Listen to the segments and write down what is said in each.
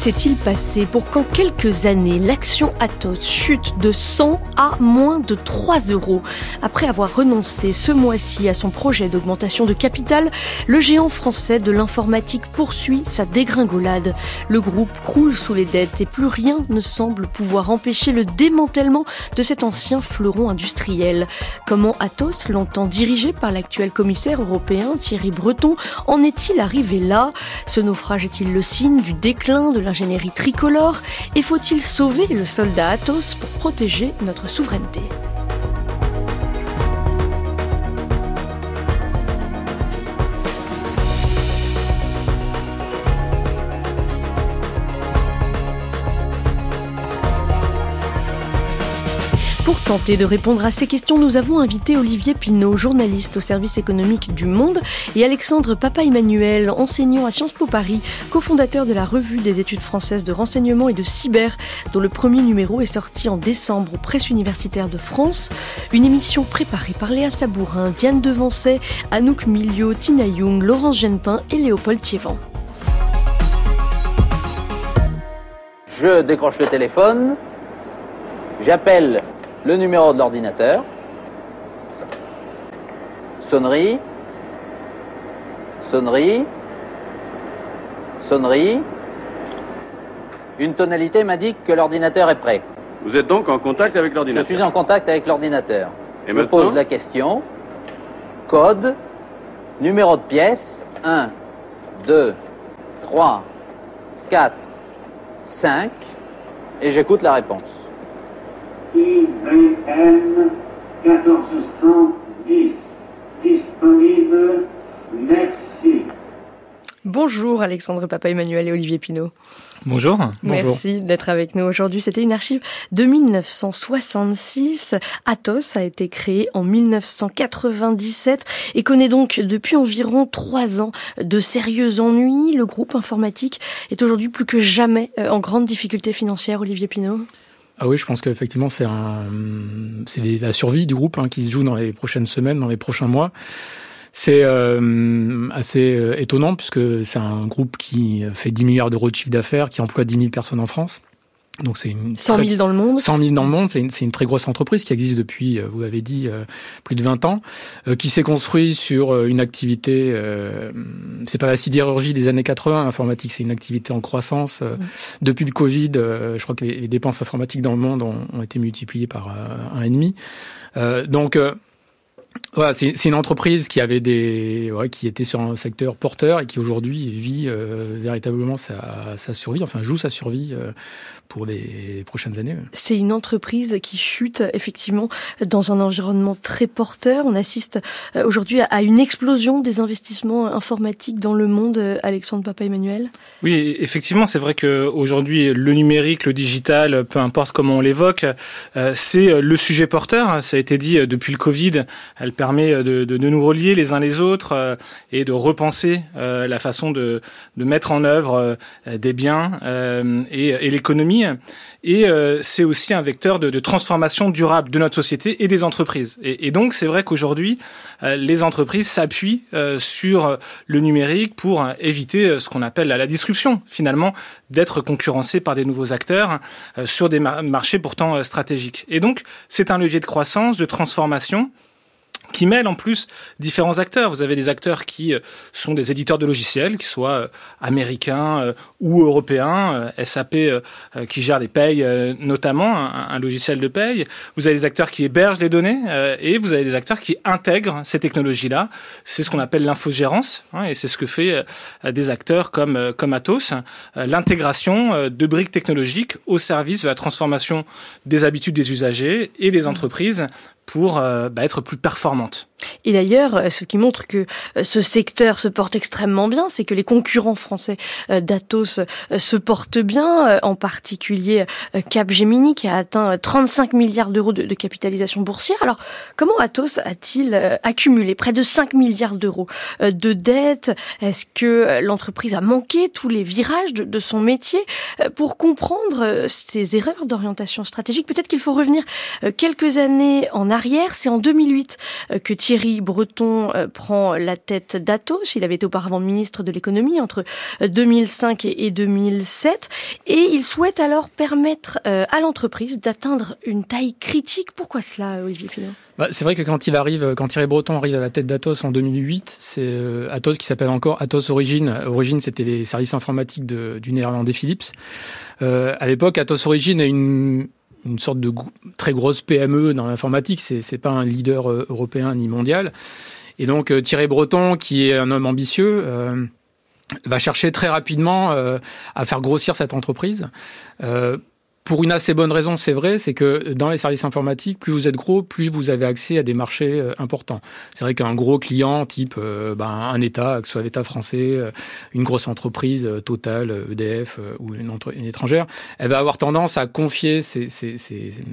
S'est-il passé pour qu'en quelques années, l'action Atos chute de 100 à moins de 3 euros? Après avoir renoncé ce mois-ci à son projet d'augmentation de capital, le géant français de l'informatique poursuit sa dégringolade. Le groupe croule sous les dettes et plus rien ne semble pouvoir empêcher le démantèlement de cet ancien fleuron industriel. Comment Atos, longtemps dirigé par l'actuel commissaire européen Thierry Breton, en est-il arrivé là? Ce naufrage est-il le signe du déclin de l'ingénierie tricolore et faut-il sauver le soldat Athos pour protéger notre souveraineté? Tenter de répondre à ces questions, nous avons invité Olivier Pinault, journaliste au service économique du Monde, et Alexandre Papa-Emmanuel, enseignant à Sciences Po Paris, cofondateur de la revue des études françaises de renseignement et de cyber, dont le premier numéro est sorti en décembre aux presses universitaires de France. Une émission préparée par Léa Sabourin, Diane Devancet, Anouk Milio, Tina Young, Laurence Genepin et Léopold Thiévan. Je décroche le téléphone, j'appelle le numéro de l'ordinateur, sonnerie, sonnerie, sonnerie. Une tonalité m'indique que l'ordinateur est prêt. Vous êtes donc en contact avec Je l'ordinateur suis en contact avec l'ordinateur. Je maintenant pose la question. Code, numéro de pièce, 1, 2, 3, 4, 5, et j'écoute la réponse. IBM 1410 disponible. Merci. Bonjour Alexandre Papa-Emmanuel et Olivier Pinault. Bonjour. Merci d'être avec nous aujourd'hui. C'était une archive de 1966. Atos a été créé en 1997 et connaît donc depuis environ trois ans de sérieux ennuis. Le groupe informatique est aujourd'hui plus que jamais euh, en grande difficulté financière. Olivier Pinault. Ah oui, je pense qu'effectivement, c'est un, c'est la survie du groupe hein, qui se joue dans les prochaines semaines, dans les prochains mois. C'est euh, assez euh, étonnant puisque c'est un groupe qui fait 10 milliards d'euros de chiffre d'affaires, qui emploie 10 000 personnes en France. Donc c'est une 100 très- 000 dans le monde. 100 000 dans le monde, c'est une, une très grosse entreprise qui existe depuis, euh, vous l'avez dit, euh, plus de 20 ans, euh, qui s'est construit sur une activité, euh, c'est pas la sidérurgie des années 80, l'informatique c'est une activité en croissance. Euh, Depuis le Covid, je crois que les, les dépenses informatiques dans le monde ont, ont été multipliées par un et demi. Euh, donc voilà, c'est c'est une entreprise qui avait des, ouais, qui était sur un secteur porteur et qui aujourd'hui vit euh, véritablement sa, sa survie, enfin joue sa survie euh, pour les prochaines années. C'est une entreprise qui chute effectivement dans un environnement très porteur. On assiste euh, aujourd'hui à- une explosion des investissements informatiques dans le monde. euh, Alexandre Papa-Emmanuel. Oui, effectivement, c'est vrai que aujourd'hui, le numérique, le digital, peu importe comment on l'évoque, euh, c'est le sujet porteur. Ça a été dit depuis le Covid. Elle permet de, de, de nous relier les uns les autres et de repenser la façon de, de mettre en œuvre des biens et, et l'économie. Et euh, c'est aussi un vecteur de, transformation durable de notre société et des entreprises. Et, donc, c'est vrai qu'aujourd'hui, euh, les entreprises s'appuient euh, sur le numérique pour éviter ce qu'on appelle la, disruption, finalement, d'être concurrencés par des nouveaux acteurs sur des mar- marchés pourtant stratégiques. Et donc, c'est un levier de croissance, de transformation qui mêle en plus différents acteurs. Vous avez des acteurs qui euh, sont des éditeurs de logiciels, qui soient euh, américains euh, ou européens, SAP qui gère les payes notamment, un, logiciel de paye. Vous avez des acteurs qui hébergent les données et vous avez des acteurs qui intègrent ces technologies-là. C'est ce qu'on appelle l'infogérance hein, et c'est ce que fait des acteurs comme, comme Atos, l'intégration de briques technologiques au service de la transformation des habitudes des usagers et des entreprises pour euh, bah, être plus performantes. Et d'ailleurs, euh, ce qui montre que euh, ce secteur se porte extrêmement bien, c'est que les concurrents français euh, d'Atos se portent bien, en particulier Capgemini qui a atteint 35 milliards d'euros de, capitalisation boursière. Alors, comment Atos a-t-il accumulé près de 5 milliards d'euros de dettes? Est-ce que l'entreprise a manqué tous les virages de, son métier Pour comprendre ces erreurs d'orientation stratégique, peut-être qu'il faut revenir quelques années en arrière. C'est en 2008 que Breton euh, prend la tête d'Atos. Il avait été auparavant ministre de l'économie entre 2005 euh, et 2007. Et il souhaite alors permettre euh, à l'entreprise d'atteindre une taille critique. Pourquoi cela, Olivier Pinot bah, c'est vrai que quand Thierry Breton arrive à la tête d'Atos en 2008, c'est Atos qui s'appelle encore Atos Origine. Origine, c'était les services informatiques du néerlandais Philips. à l'époque, Atos Origine est une une sorte de très grosse PME dans l'informatique. C'est c'est pas un leader euh, européen ni mondial. Et donc euh, Thierry Breton, qui est un homme ambitieux, euh, va chercher très rapidement à faire grossir cette entreprise pour une assez bonne raison, c'est vrai, c'est que dans les services informatiques, plus vous êtes gros, plus vous avez accès à des marchés euh, importants. C'est vrai qu'un gros client, type euh, ben, un État, que ce soit l'État français, euh, une grosse entreprise, Total, EDF ou une, une, étrangère, elle va avoir tendance à confier ses,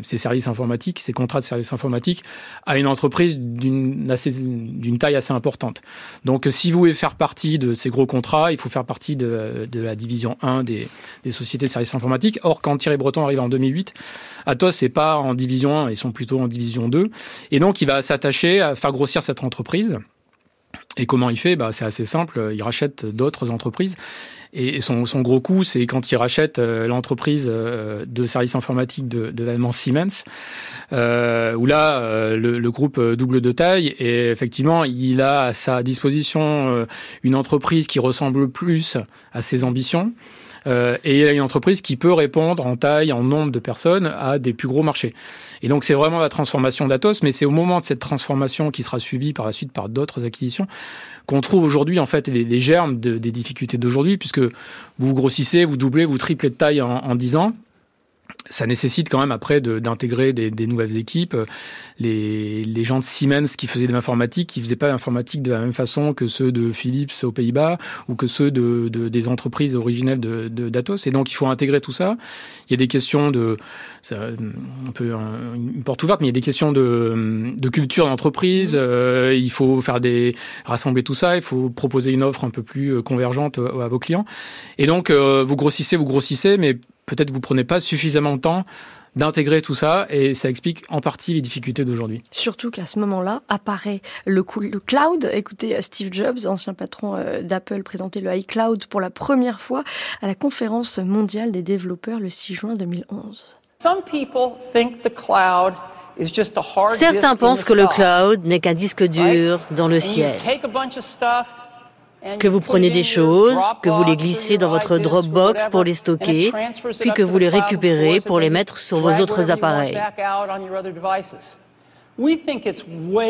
services informatiques, ses contrats de services informatiques à une entreprise d'une taille assez importante. Donc, si vous voulez faire partie de ces gros contrats, il faut faire partie de, de la division 1 des, des sociétés de services informatiques. Or, quand Thierry Breton arrive en 2008. Atos c'est pas en division 1, ils sont plutôt en division 2. Et donc, il va s'attacher à faire grossir cette entreprise. Et comment il fait? Bah, C'est assez simple, il rachète d'autres entreprises. Et son, gros coup, c'est quand il rachète euh, l'entreprise euh, de services informatiques de, de l'allemand Siemens, euh, où là, le, groupe double de taille, et effectivement, il a à sa disposition une entreprise qui ressemble plus à ses ambitions. Euh, et il y a une entreprise qui peut répondre en taille, en nombre de personnes à des plus gros marchés. Et donc c'est vraiment la transformation d'Atos, mais c'est au moment de cette transformation qui sera suivie par la suite par d'autres acquisitions qu'on trouve aujourd'hui en fait les, germes des difficultés d'aujourd'hui, puisque vous grossissez, vous doublez, vous triplez de taille en, en 10 ans ça nécessite quand même après d'intégrer des, des, nouvelles équipes. Les, les, gens de Siemens qui faisaient de l'informatique, qui faisaient pas l'informatique de la même façon que ceux de Philips aux Pays-Bas ou que ceux de, de, des entreprises originelles de, d'Atos. Et donc il faut intégrer tout ça. Il y a des questions de, ça, un peu une porte ouverte, mais il y a des questions de, de culture d'entreprise. Euh, il faut faire des rassembler tout ça. Il faut proposer une offre un peu plus convergente à vos clients. Et donc euh, vous grossissez, vous grossissez, mais peut-être vous prenez pas suffisamment de temps d'intégrer tout ça et ça explique en partie les difficultés d'aujourd'hui. Surtout qu'à ce moment-là apparaît le, le, cloud. Écoutez, euh, Steve Jobs, ancien patron euh, d'Apple, présentait le iCloud pour la première fois à la conférence mondiale des développeurs le 6 juin 2011. Certains pensent que le cloud n'est qu'un disque dur dans le ciel que vous prenez des choses, que vous les glissez dans votre Dropbox pour les stocker, puis que vous les récupérez pour les mettre sur vos autres appareils.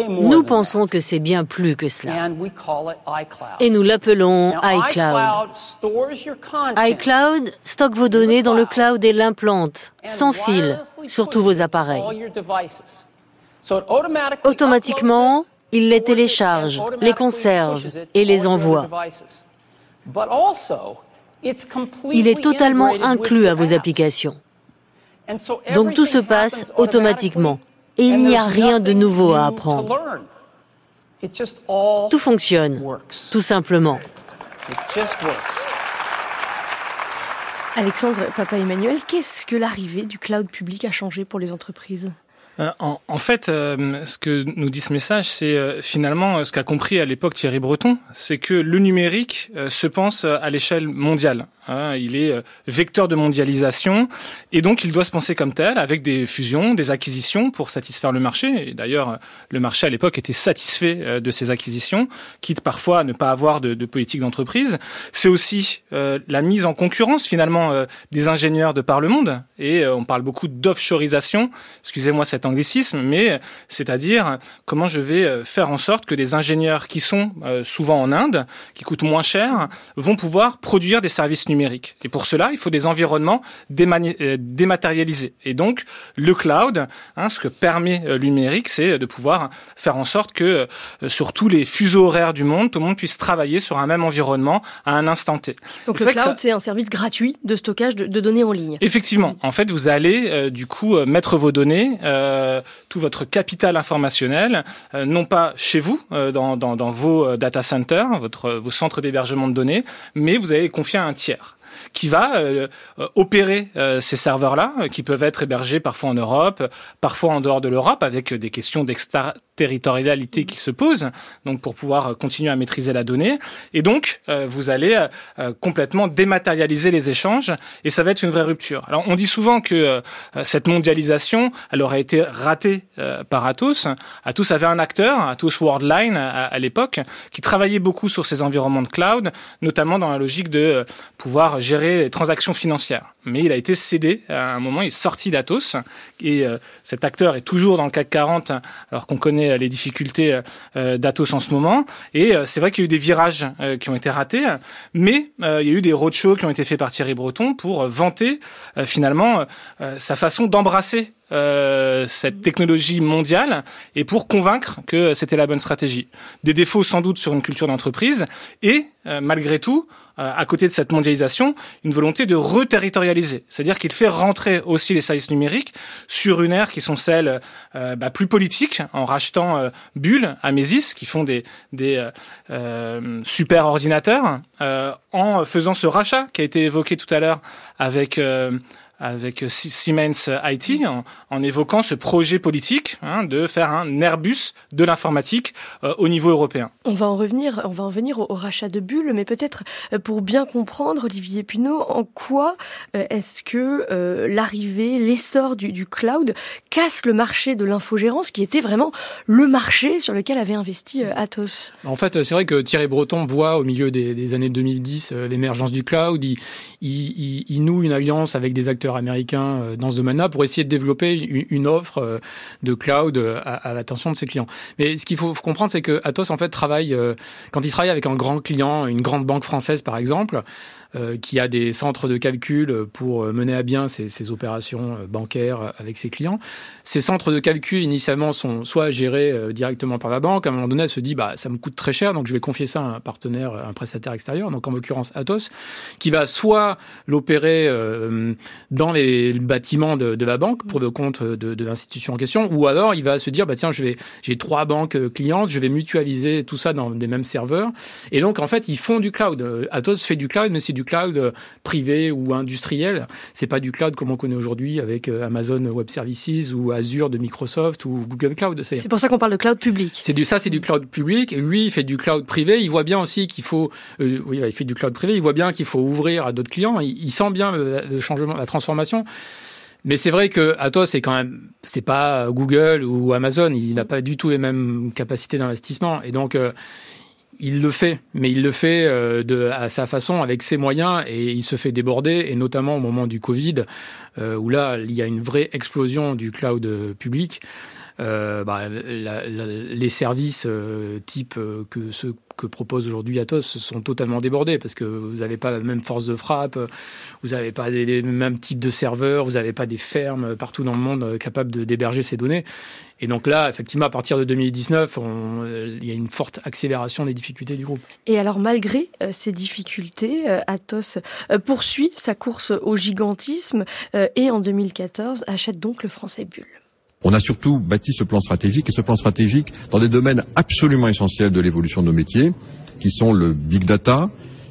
Nous pensons que c'est bien plus que cela. Et nous l'appelons iCloud. iCloud stocke vos données dans le cloud et l'implante, sans fil, sur tous vos appareils. Automatiquement, il les télécharge, les conserve et les envoie. Il est totalement inclus à vos applications. Donc tout se passe automatiquement et il n'y a rien de nouveau à apprendre. Tout fonctionne, tout simplement. Alexandre Papa Emmanuel, qu'est-ce que l'arrivée du cloud public a changé pour les entreprises? Euh, en, fait, euh, ce que nous dit ce message, c'est euh, finalement ce qu'a compris à l'époque Thierry Breton, c'est que le numérique se pense à l'échelle mondiale. Hein. il est vecteur de mondialisation et donc il doit se penser comme tel, avec des fusions, des acquisitions pour satisfaire le marché. Et d'ailleurs, le marché à l'époque était satisfait de ces acquisitions, quitte parfois à ne pas avoir de, de politique d'entreprise. C'est aussi la mise en concurrence finalement des ingénieurs de par le monde. Et on parle beaucoup d'offshoreisation. Excusez-moi cette anglicisme, mais c'est-à-dire comment je vais faire en sorte que des ingénieurs qui sont souvent en Inde, qui coûtent moins cher, vont pouvoir produire des services numériques. Et pour cela, il faut des environnements dématérialisés. Et donc, le cloud, hein, ce que permet le numérique, c'est de pouvoir faire en sorte que sur tous les fuseaux horaires du monde, tout le monde puisse travailler sur un même environnement à un instant T. Donc le cloud, c'est un service gratuit de stockage de, données en ligne. Effectivement. En fait, vous allez euh, du coup euh, mettre vos données, euh, tout votre capital informationnel, non pas chez vous, dans, dans, vos data centers, vos centres d'hébergement de données, mais vous allez confier à un tiers qui va euh, euh, opérer euh, ces serveurs-là, qui peuvent être hébergés parfois en Europe, parfois en dehors de l'Europe, avec des questions d'extraterritorialité qui se posent, donc pour pouvoir continuer à maîtriser la donnée. Et donc, vous allez complètement dématérialiser les échanges, et ça va être une vraie rupture. Alors, on dit souvent que cette mondialisation, elle aurait été ratée par Atos. Atos avait un acteur, Atos Worldline à, à l'époque, qui travaillait beaucoup sur ces environnements de cloud, notamment dans la logique de pouvoir gérer les transactions financières. Mais il a été cédé. À un moment, il est sorti d'Atos. Et euh, cet acteur est toujours dans le CAC 40 alors qu'on connaît les difficultés euh, d'Atos en ce moment. Et euh, c'est vrai qu'il y a eu des virages qui ont été ratés, mais il y a eu des roadshows qui ont été faits par Thierry Breton pour vanter finalement sa façon d'embrasser cette technologie mondiale et pour convaincre que c'était la bonne stratégie. Des défauts sans doute sur une culture d'entreprise et malgré tout euh, à côté de cette mondialisation, une volonté de reterritorialiser. C'est-à-dire qu'il fait rentrer aussi les services numériques sur une ère qui sont celles euh, bah, plus politiques, en rachetant euh, Bull, Amesis, qui font des, euh, super ordinateurs, en faisant ce rachat qui a été évoqué tout à l'heure avec avec Siemens IT en, évoquant ce projet politique hein, de faire un Airbus de l'informatique euh, au niveau européen. On va en revenir, on va en venir au, rachat de Bull, mais peut-être euh, pour bien comprendre, Olivier Pinault, en quoi euh, est-ce que l'arrivée, l'essor du, du, cloud casse le marché de l'infogérance, qui était vraiment le marché sur lequel avait investi Atos? En fait, c'est vrai que Thierry Breton voit au milieu des, années 2010 l'émergence du cloud. Il, il, il noue une alliance avec des acteurs américains euh, dans ce domaine-là pour essayer de développer une, offre euh, de cloud euh, à, l'attention de ses clients. Mais ce qu'il faut comprendre, c'est que Atos en fait travaille quand il travaille avec un grand client, une grande banque française par exemple, qui a des centres de calcul pour mener à bien ces, opérations euh, bancaires avec ses clients. Ces centres de calcul, initialement, sont soit gérés euh, directement par la banque. À un moment donné, elle se dit, bah, ça me coûte très cher, donc je vais confier ça à un partenaire, un prestataire extérieur, donc en l'occurrence Atos, qui va soit l'opérer dans les bâtiments de, la banque pour le compte de, l'institution en question, ou alors il va se dire, bah, tiens, je vais, j'ai trois banques clientes, je vais mutualiser tout ça dans des mêmes serveurs. Et donc, en fait, ils font du cloud. Atos fait du cloud, mais c'est du cloud euh, privé ou industriel. C'est pas du cloud comme on connaît aujourd'hui avec euh, Amazon Web Services ou Azure de Microsoft ou Google Cloud. C'est pour ça qu'on parle de cloud public. C'est du ça, c'est du cloud public. Lui, il fait du cloud privé. Il voit bien aussi qu'il faut, euh, oui, il fait du cloud privé. Il voit bien qu'il faut ouvrir à d'autres clients. Il, sent bien le, changement, la transformation. Mais c'est vrai que Atos, c'est quand même, c'est pas Google ou Amazon. Il n'a pas du tout les mêmes capacités d'investissement. Et donc, il le fait, mais il le fait euh, de, à sa façon, avec ses moyens, et il se fait déborder, et notamment au moment du Covid, euh, où là, il y a une vraie explosion du cloud public. Euh, bah, les services euh, type euh, que ceux que propose aujourd'hui Atos sont totalement débordés parce que vous n'avez pas la même force de frappe, vous n'avez pas les mêmes types de serveurs, vous n'avez pas des fermes partout dans le monde capables d'héberger ces données. Et donc là, effectivement, à partir de 2019, il y a une forte accélération des difficultés du groupe. Et alors, malgré ces difficultés, Atos poursuit sa course au gigantisme et en 2014 achète donc le français Bull. On a surtout bâti ce plan stratégique et ce plan stratégique dans des domaines absolument essentiels de l'évolution de nos métiers, qui sont le big data,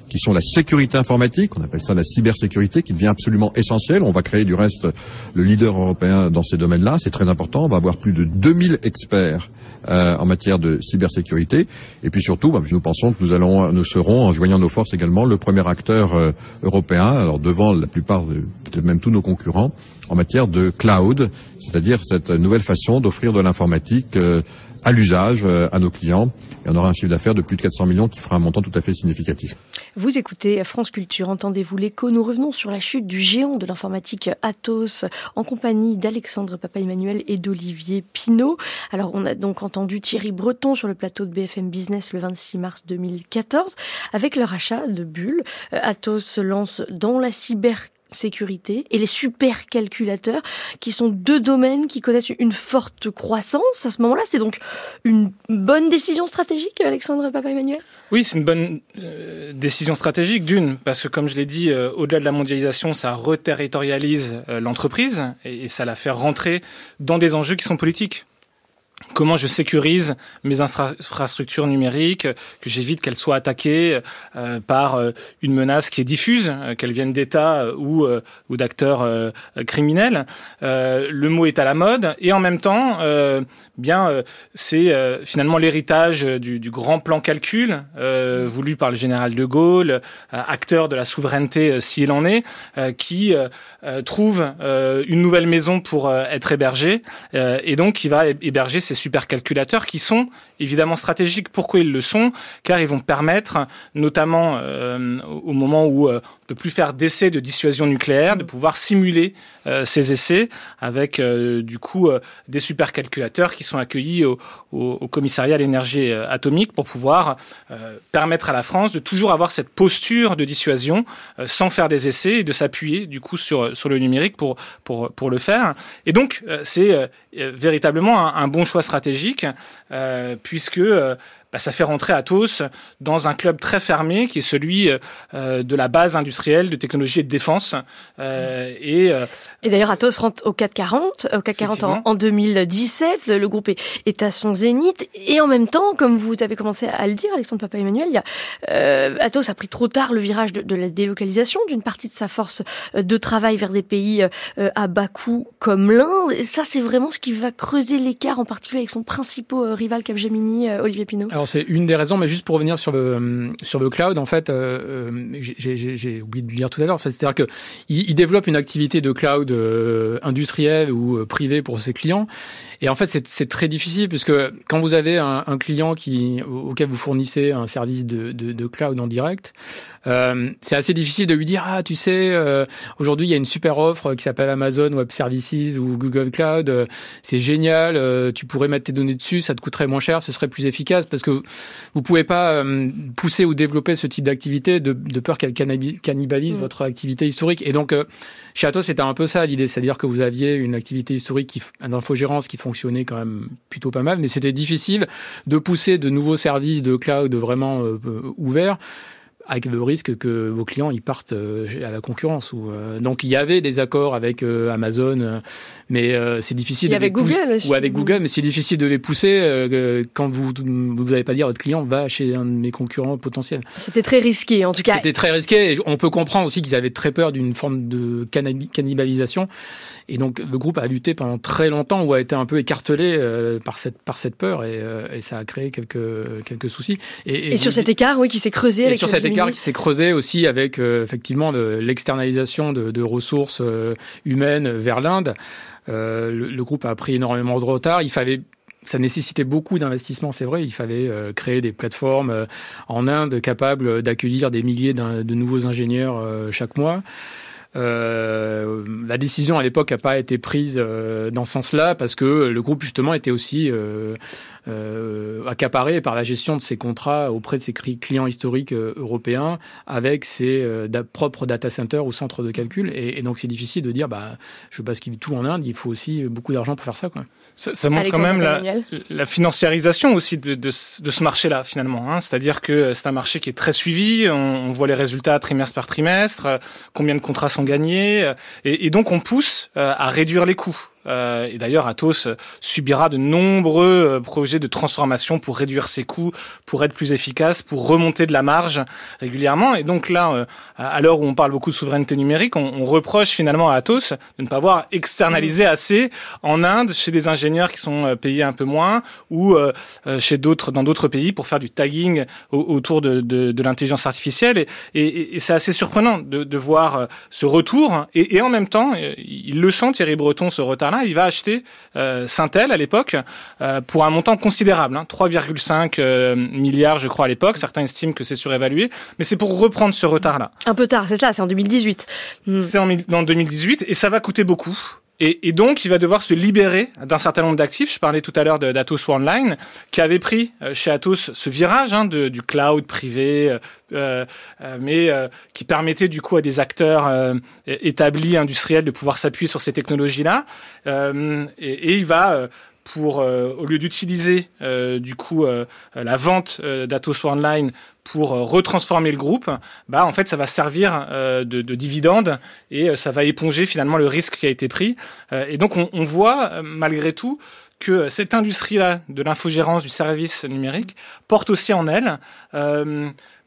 qui sont la sécurité informatique, on appelle ça la cybersécurité, qui devient absolument essentielle. On va créer du reste le leader européen dans ces domaines-là, c'est très important. On va avoir plus de 2000 experts euh, en matière de cybersécurité. Et puis surtout, bah, nous pensons que nous, allons, nous serons, en joignant nos forces également, le premier acteur euh, européen, alors devant la plupart, peut-être même tous nos concurrents, en matière de cloud, c'est-à-dire cette nouvelle façon d'offrir de l'informatique euh, à l'usage à nos clients. Et on aura un chiffre d'affaires de plus de 400 millions qui fera un montant tout à fait significatif. Vous écoutez France Culture, entendez-vous l'écho Nous revenons sur la chute du géant de l'informatique Atos en compagnie d'Alexandre Papa-Emmanuel et d'Olivier Pinault. Alors on a donc entendu Thierry Breton sur le plateau de BFM Business le 26 mars 2014. Avec leur achat de Bulle, Atos se lance dans la cyber sécurité et les supercalculateurs, qui sont deux domaines qui connaissent une forte croissance à ce moment-là. C'est donc une bonne décision stratégique, Alexandre Papa-Emmanuel? Oui, c'est une bonne euh, décision stratégique, d'une, parce que comme je l'ai dit, euh, au-delà de la mondialisation, ça reterritorialise euh, l'entreprise et ça la fait rentrer dans des enjeux qui sont politiques comment je sécurise mes infrastructures numériques, que j'évite qu'elles soient attaquées euh, par euh, une menace qui est diffuse, euh, qu'elle vienne d'États ou, d'acteurs criminels. le mot est à la mode et en même temps, bien, c'est finalement l'héritage du, grand plan calcul voulu par le général de Gaulle, acteur de la souveraineté si il en est, qui trouve une nouvelle maison pour être hébergé et donc qui va héberger ces supercalculateurs qui sont évidemment stratégiques. Pourquoi ils le sont? Car ils vont permettre, notamment euh, au moment où euh, de plus faire d'essais de dissuasion nucléaire, de pouvoir simuler euh, ces essais avec du coup des supercalculateurs qui sont accueillis au, commissariat à l'énergie atomique pour pouvoir permettre à la France de toujours avoir cette posture de dissuasion sans faire des essais et de s'appuyer du coup sur sur le numérique pour pour pour le faire. Et donc c'est véritablement un, bon choix stratégique puisque euh, bah, ça fait rentrer Atos dans un club très fermé qui est celui euh, de la base industrielle de technologie et de défense. Euh, et, euh, et d'ailleurs, Atos rentre au 440, au 440 en, en 2017. Le, groupe est, est, à son zénith. Et en même temps, comme vous avez commencé à le dire, Alexandre Papa-Emmanuel, il y a, euh, Atos a pris trop tard le virage de, de la délocalisation d'une partie de sa force de travail vers des pays à bas coût comme l'Inde. Ça, c'est vraiment ce qui va creuser l'écart, en particulier avec son principal rival Capgemini, Olivier Pinot. Alors c'est une des raisons, mais juste pour revenir sur le sur le cloud, en fait, euh, euh j'ai oublié de le dire tout à l'heure. C'est-à-dire que il, développe une activité de cloud euh, industriel ou euh, privé pour ses clients, et en fait, c'est très difficile puisque quand vous avez un, client qui auquel vous fournissez un service de, de, de cloud en direct, euh, c'est assez difficile de lui dire ah tu sais aujourd'hui il y a une super offre qui s'appelle Amazon Web Services ou Google Cloud, c'est génial, tu pourrais mettre tes données dessus, ça te coûterait moins cher, ce serait plus efficace parce que vous pouvez pas pousser ou développer ce type d'activité de, de, peur qu'elle cannibalise mmh. votre activité historique. Et donc chez Atos c'était un peu ça l'idée, c'est-à-dire que vous aviez une activité historique qui d'infogérance qui fonctionnait quand même plutôt pas mal, mais c'était difficile de pousser de nouveaux services de cloud vraiment euh, ouverts avec le risque que vos clients ils partent euh, à la concurrence. Ou, euh, donc il y avait des accords avec euh, Amazon, mais c'est difficile. Et avec Google aussi. Ou avec Google, mais c'est difficile de les pousser quand vous vous n'avez pas dire votre client va chez un de mes concurrents potentiels. C'était très risqué en tout cas. C'était très risqué. Et on peut comprendre aussi qu'ils avaient très peur d'une forme de cannibalisation. Et donc le groupe a lutté pendant très longtemps ou a été un peu écartelé par cette par cette peur et, et ça a créé quelques quelques soucis. Et, et, sur cet écart, oui, qui s'est creusé avec sur cet qui s'est creusé aussi avec euh, effectivement l'externalisation de, de, ressources euh, humaines vers l'Inde. Euh, le, le, groupe a pris énormément de retard. Il fallait ça nécessitait beaucoup d'investissements, c'est vrai. Il fallait euh, créer des plateformes euh, en Inde capables d'accueillir des milliers de nouveaux ingénieurs chaque mois. Euh, la décision à l'époque n'a pas été prise dans ce sens-là parce que le groupe justement était aussi euh, euh, accaparé par la gestion de ses contrats auprès de ses clients historiques euh, européens avec ses euh, propres data centers ou centres de calcul. Et, et donc, c'est difficile de dire, bah, je bascule tout en Inde, il faut aussi beaucoup d'argent pour faire ça. Quoi. Ça, ça montre quand même la, la, financiarisation aussi de, de, de ce marché-là, finalement. Hein. C'est-à-dire que c'est un marché qui est très suivi, on, on, voit les résultats trimestre par trimestre, combien de contrats sont gagnés, et, et donc on pousse à réduire les coûts. Euh, et d'ailleurs, Atos subira de nombreux euh, projets de transformation pour réduire ses coûts, pour être plus efficace, pour remonter de la marge régulièrement. Et donc là, euh, à l'heure où on parle beaucoup de souveraineté numérique, on, reproche finalement à Atos de ne pas avoir externalisé mmh. assez en Inde chez des ingénieurs qui sont payés un peu moins ou chez d'autres dans d'autres pays pour faire du tagging autour de, de, de l'intelligence artificielle. Et, et, et c'est assez surprenant de, de voir ce retour. Et, et en même temps, il, le sent, Thierry Breton, ce retard-là. Il va acheter euh, Syntel à l'époque euh, pour un montant considérable, hein, 3,5 euh, milliards, je crois, à l'époque. Certains estiment que c'est surévalué, mais c'est pour reprendre ce retard-là. Un peu tard, c'est ça, c'est en 2018. Hmm. C'est en, en 2018 et ça va coûter beaucoup. Et, donc, il va devoir se libérer d'un certain nombre d'actifs. Je parlais tout à l'heure d'Atos Online, qui avait pris euh, chez Atos ce virage hein, du cloud privé, euh, euh, mais qui permettait du coup à des acteurs établis, industriels, de pouvoir s'appuyer sur ces technologies-là. Et, il va pour, au lieu d'utiliser du coup la vente d'Atos Online pour euh, retransformer le groupe, bah en fait ça va servir euh, de, de dividende et euh, ça va éponger finalement le risque qui a été pris. et donc on, on voit malgré tout que cette industrie-là de l'infogérance du service numérique porte aussi en elle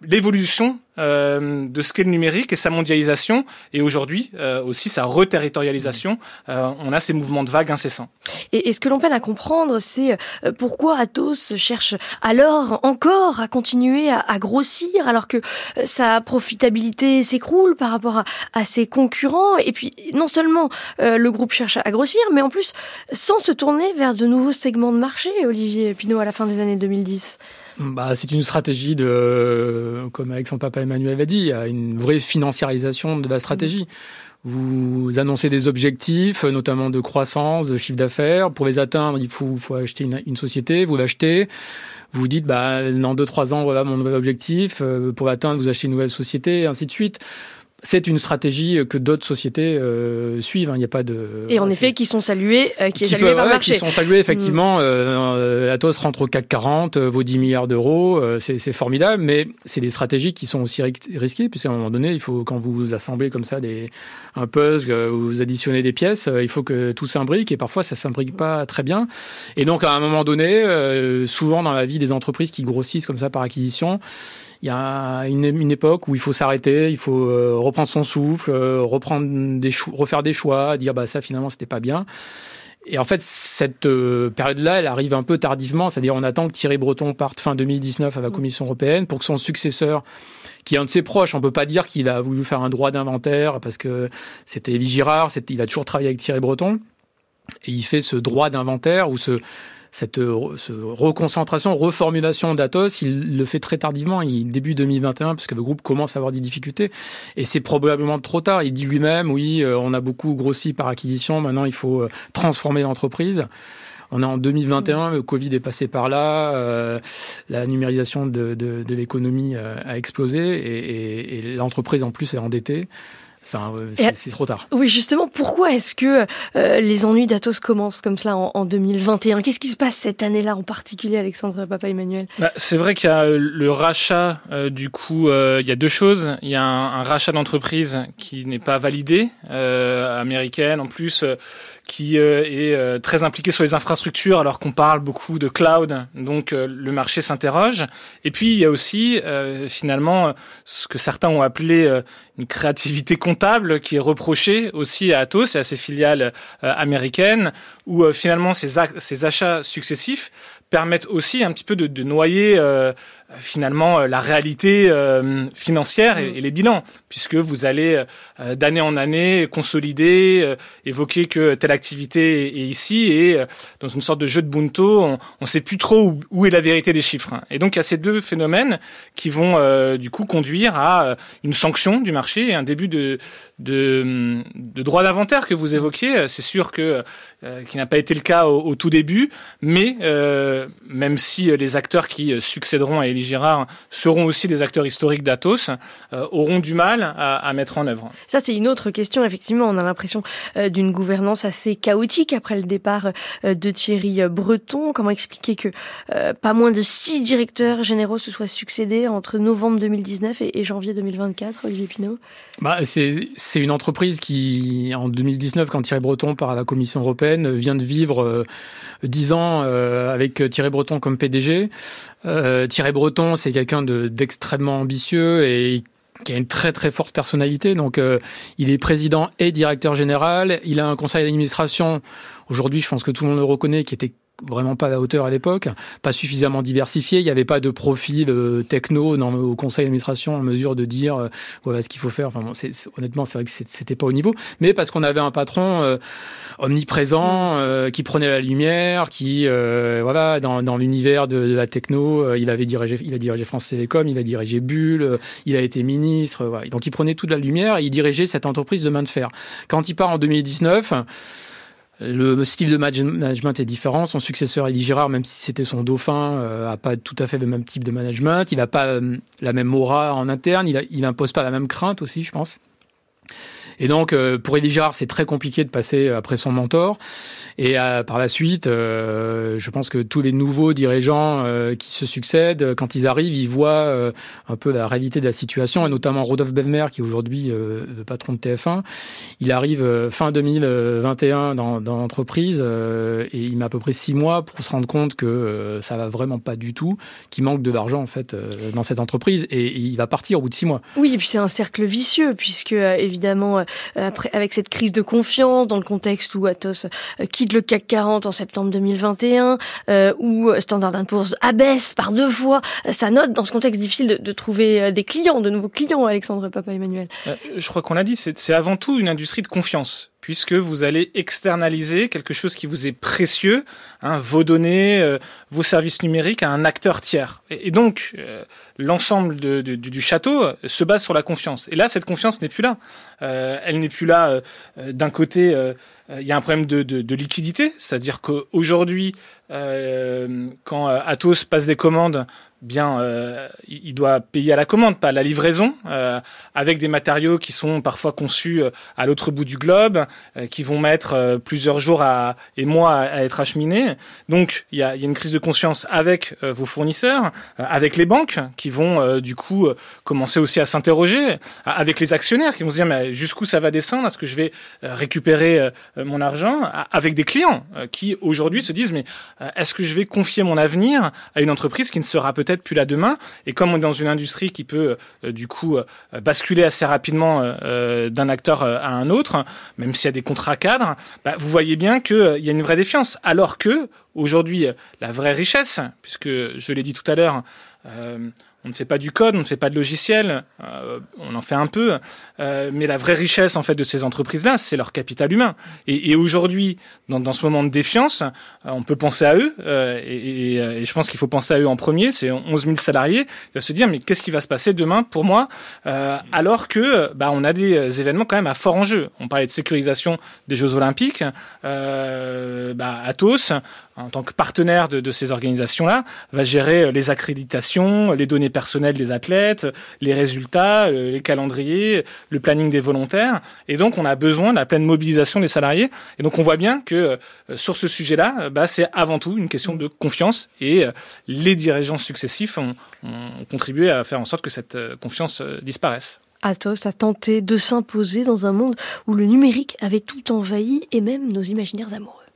l'évolution euh, de ce qu'est le numérique et sa mondialisation, et aujourd'hui euh, aussi sa reterritorialisation. Euh, on a ces mouvements de vagues incessants. Et, et ce que l'on peine à comprendre, c'est euh, pourquoi Atos cherche alors encore à continuer à, à grossir, alors que euh, sa profitabilité s'écroule par rapport à, à, ses concurrents. Et puis, non seulement le groupe cherche à grossir, mais en plus, sans se tourner vers de nouveaux segments de marché, Olivier Pinault, à la fin des années 2010 bah, C'est une stratégie de, comme avec son papa Emmanuel avait dit, a une vraie financiarisation de la stratégie. Vous annoncez des objectifs, notamment de croissance, de chiffre d'affaires. Pour les atteindre, il faut, faut acheter une, une société, vous l'achetez. Vous dites, bah, dans deux, trois ans, voilà mon nouvel objectif. Euh, pour l'atteindre, vous achetez une nouvelle société, et ainsi de suite c'est une stratégie que d'autres sociétés euh, suivent. Hein. Il n'y a pas de. Et en effet, qui sont salués, euh, qui, est salué par le marché. Qui sont salués effectivement. Mm. Euh, Atos rentre au CAC 40, euh, vaut 10 milliards d'euros, euh, c'est formidable, mais c'est des stratégies qui sont aussi risquées puisqu'à un moment donné, il faut quand vous assemblez comme ça des un puzzle, vous additionnez des pièces, il faut que tout s'imbrique et parfois ça s'imbrique pas très bien. Et donc à un moment donné, souvent dans la vie des entreprises qui grossissent comme ça par acquisition il y a une, une, époque où il faut s'arrêter, il faut euh, reprendre son souffle, euh, reprendre des refaire des choix, dire bah ça finalement c'était pas bien. Et en fait, cette euh, période-là, elle arrive un peu tardivement, c'est-à-dire on attend que Thierry Breton parte fin 2019 à la Commission européenne pour que son successeur, qui est un de ses proches, on peut pas dire qu'il a voulu faire un droit d'inventaire parce que c'était Elie Girard, il a toujours travaillé avec Thierry Breton, et il fait ce droit d'inventaire ou ce cette reconcentration, reformulation d'Atos, il le fait très tardivement, il, début 2021, puisque le groupe commence à avoir des difficultés. Et c'est probablement trop tard. Il dit lui-même, oui, euh, on a beaucoup grossi par acquisition, maintenant il faut euh, transformer l'entreprise. On est en 2021, le Covid est passé par là, euh, la numérisation de, de, de l'économie a explosé et, et, et l'entreprise en plus est endettée. Enfin, c'est trop tard. Oui, justement, pourquoi est-ce que euh, les ennuis d'Atos commencent comme cela en, en 2021 Qu'est-ce qui se passe cette année-là en particulier, Alexandre Papa Emmanuel? Bah, C'est vrai qu'il y a euh, le rachat, euh, du coup, euh, il y a deux choses. Il y a un, un rachat d'entreprise qui n'est pas validé, euh, américaine en plus qui est très impliqué sur les infrastructures alors qu'on parle beaucoup de cloud, donc le marché s'interroge. Et puis il y a aussi finalement ce que certains ont appelé une créativité comptable qui est reprochée aussi à Atos et à ses filiales euh, américaines, où euh, finalement ces, ces, achats successifs permettent aussi un petit peu de, de noyer euh, finalement la réalité financière et, les bilans, puisque vous allez d'année en année consolider, évoquer que telle activité est, ici, et dans une sorte de jeu de bunto, on ne sait plus trop où, est la vérité des chiffres. Et donc il y a ces deux phénomènes qui vont du coup conduire à une sanction du marché et un début de, droit d'inventaire que vous évoquiez. C'est sûr que euh, qui n'a pas été le cas au, tout début, mais euh, même si les acteurs qui succéderont à Elie Girard seront aussi des acteurs historiques d'Atos, euh, auront du mal à, à, mettre en œuvre. Ça, c'est une autre question. Effectivement, on a l'impression euh, d'une gouvernance assez chaotique après le départ euh, de Thierry Breton. Comment expliquer que pas moins de six directeurs généraux se soient succédés entre novembre 2019 et, et janvier 2024, Olivier Pinault? Bah, C'est une entreprise qui, en 2019, quand Thierry Breton part à la Commission européenne, vient de vivre dix ans avec Thierry Breton comme PDG. Euh, Thierry Breton, c'est quelqu'un d'extrêmement ambitieux et qui a une très très forte personnalité. Donc, euh, il est président et directeur général. Il a un conseil d'administration. Aujourd'hui, je pense que tout le monde le reconnaît, qui était vraiment pas à la hauteur à l'époque, pas suffisamment diversifié. Il n'y avait pas de profil euh, techno dans, au conseil d'administration en mesure de dire euh, voilà ce qu'il faut faire. Enfin, bon, c'est, honnêtement, c'est vrai que c'était pas au niveau, mais parce qu'on avait un patron euh, omniprésent euh, qui prenait la lumière, qui voilà dans, dans l'univers de, de, la techno, il avait dirigé, il a dirigé France Télécom, il a dirigé Bull, il a été ministre. Voilà. Donc il prenait toute la lumière et il dirigeait cette entreprise de main de fer. Quand il part en 2019 le style de management est différent. Son successeur, Elie Girard, même si c'était son dauphin, euh, a pas tout à fait le même type de management. Il n'a pas euh, la même aura en interne. Il, a, il impose pas la même crainte aussi, je pense. Et donc, euh, pour Elie Girard, c'est très compliqué de passer après son mentor. Et euh, par la suite, euh, je pense que tous les nouveaux dirigeants euh, qui se succèdent, quand ils arrivent, ils voient un peu la réalité de la situation, et notamment Rodolphe Belmer, qui est aujourd'hui le patron de TF1. Il arrive fin 2021 dans, dans l'entreprise et il met à peu près six mois pour se rendre compte que ça va vraiment pas du tout, qu'il manque de l'argent en fait dans cette entreprise, et, il va partir au bout de six mois. Oui, et puis c'est un cercle vicieux puisque évidemment après avec cette crise de confiance dans le contexte où Atos quitte le CAC 40 en septembre 2021, euh, où Standard Poor's abaisse par deux fois sa note dans ce contexte difficile de, trouver euh, des clients, de nouveaux clients, Alexandre Papa Emmanuel. Euh, je crois qu'on l'a dit, c'est avant tout une industrie de confiance puisque vous allez externaliser quelque chose qui vous est précieux, hein, vos données, euh, vos services numériques à un acteur tiers. Et, donc, l'ensemble du château se base sur la confiance. Et là, cette confiance n'est plus là. elle n'est plus là d'un côté il y a un problème de, liquidité, c'est-à-dire qu'aujourd'hui, euh, quand Atos passe des commandes bien, euh, il doit payer à la commande, pas à la livraison, euh, avec des matériaux qui sont parfois conçus euh, à l'autre bout du globe, qui vont mettre plusieurs jours à, et mois à, être acheminés. Donc, il y a, y a, une crise de conscience avec vos fournisseurs, avec les banques qui vont du coup commencer aussi à s'interroger, avec les actionnaires qui vont se dire mais jusqu'où ça va descendre, est-ce que je vais récupérer mon argent, avec des clients qui aujourd'hui se disent mais est-ce que je vais confier mon avenir à une entreprise qui ne sera peut-être peut-être plus là demain. Et comme on est dans une industrie qui peut euh, du coup euh, basculer assez rapidement euh, d'un acteur à un autre, même s'il y a des contrats cadres, bah, vous voyez bien qu'il y a une vraie défiance. Alors que aujourd'hui, la vraie richesse, puisque je l'ai dit tout à l'heure, on ne fait pas du code, on ne fait pas de logiciel, euh, on en fait un peu, euh, mais la vraie richesse en fait de ces entreprises-là, c'est leur capital humain. Et, et aujourd'hui, dans, dans, ce moment de défiance, euh, on peut penser à eux, euh, et, et, je pense qu'il faut penser à eux en premier. C'est 11 000 salariés, de se dire mais qu'est-ce qui va se passer demain pour moi, alors que bah, on a des événements quand même à fort enjeu. On parlait de sécurisation des Jeux Olympiques, bah, Atos, en tant que partenaire de, ces organisations-là, va gérer les accréditations, les données personnelles des athlètes, les résultats, euh, les calendriers, le planning des volontaires. Et donc, on a besoin de la pleine mobilisation des salariés. Et donc, on voit bien que euh, sur ce sujet-là, euh, bah, c'est avant tout une question de confiance. Et les dirigeants successifs ont, contribué à faire en sorte que cette confiance disparaisse. Athos a tenté de s'imposer dans un monde où le numérique avait tout envahi et même nos imaginaires amoureux.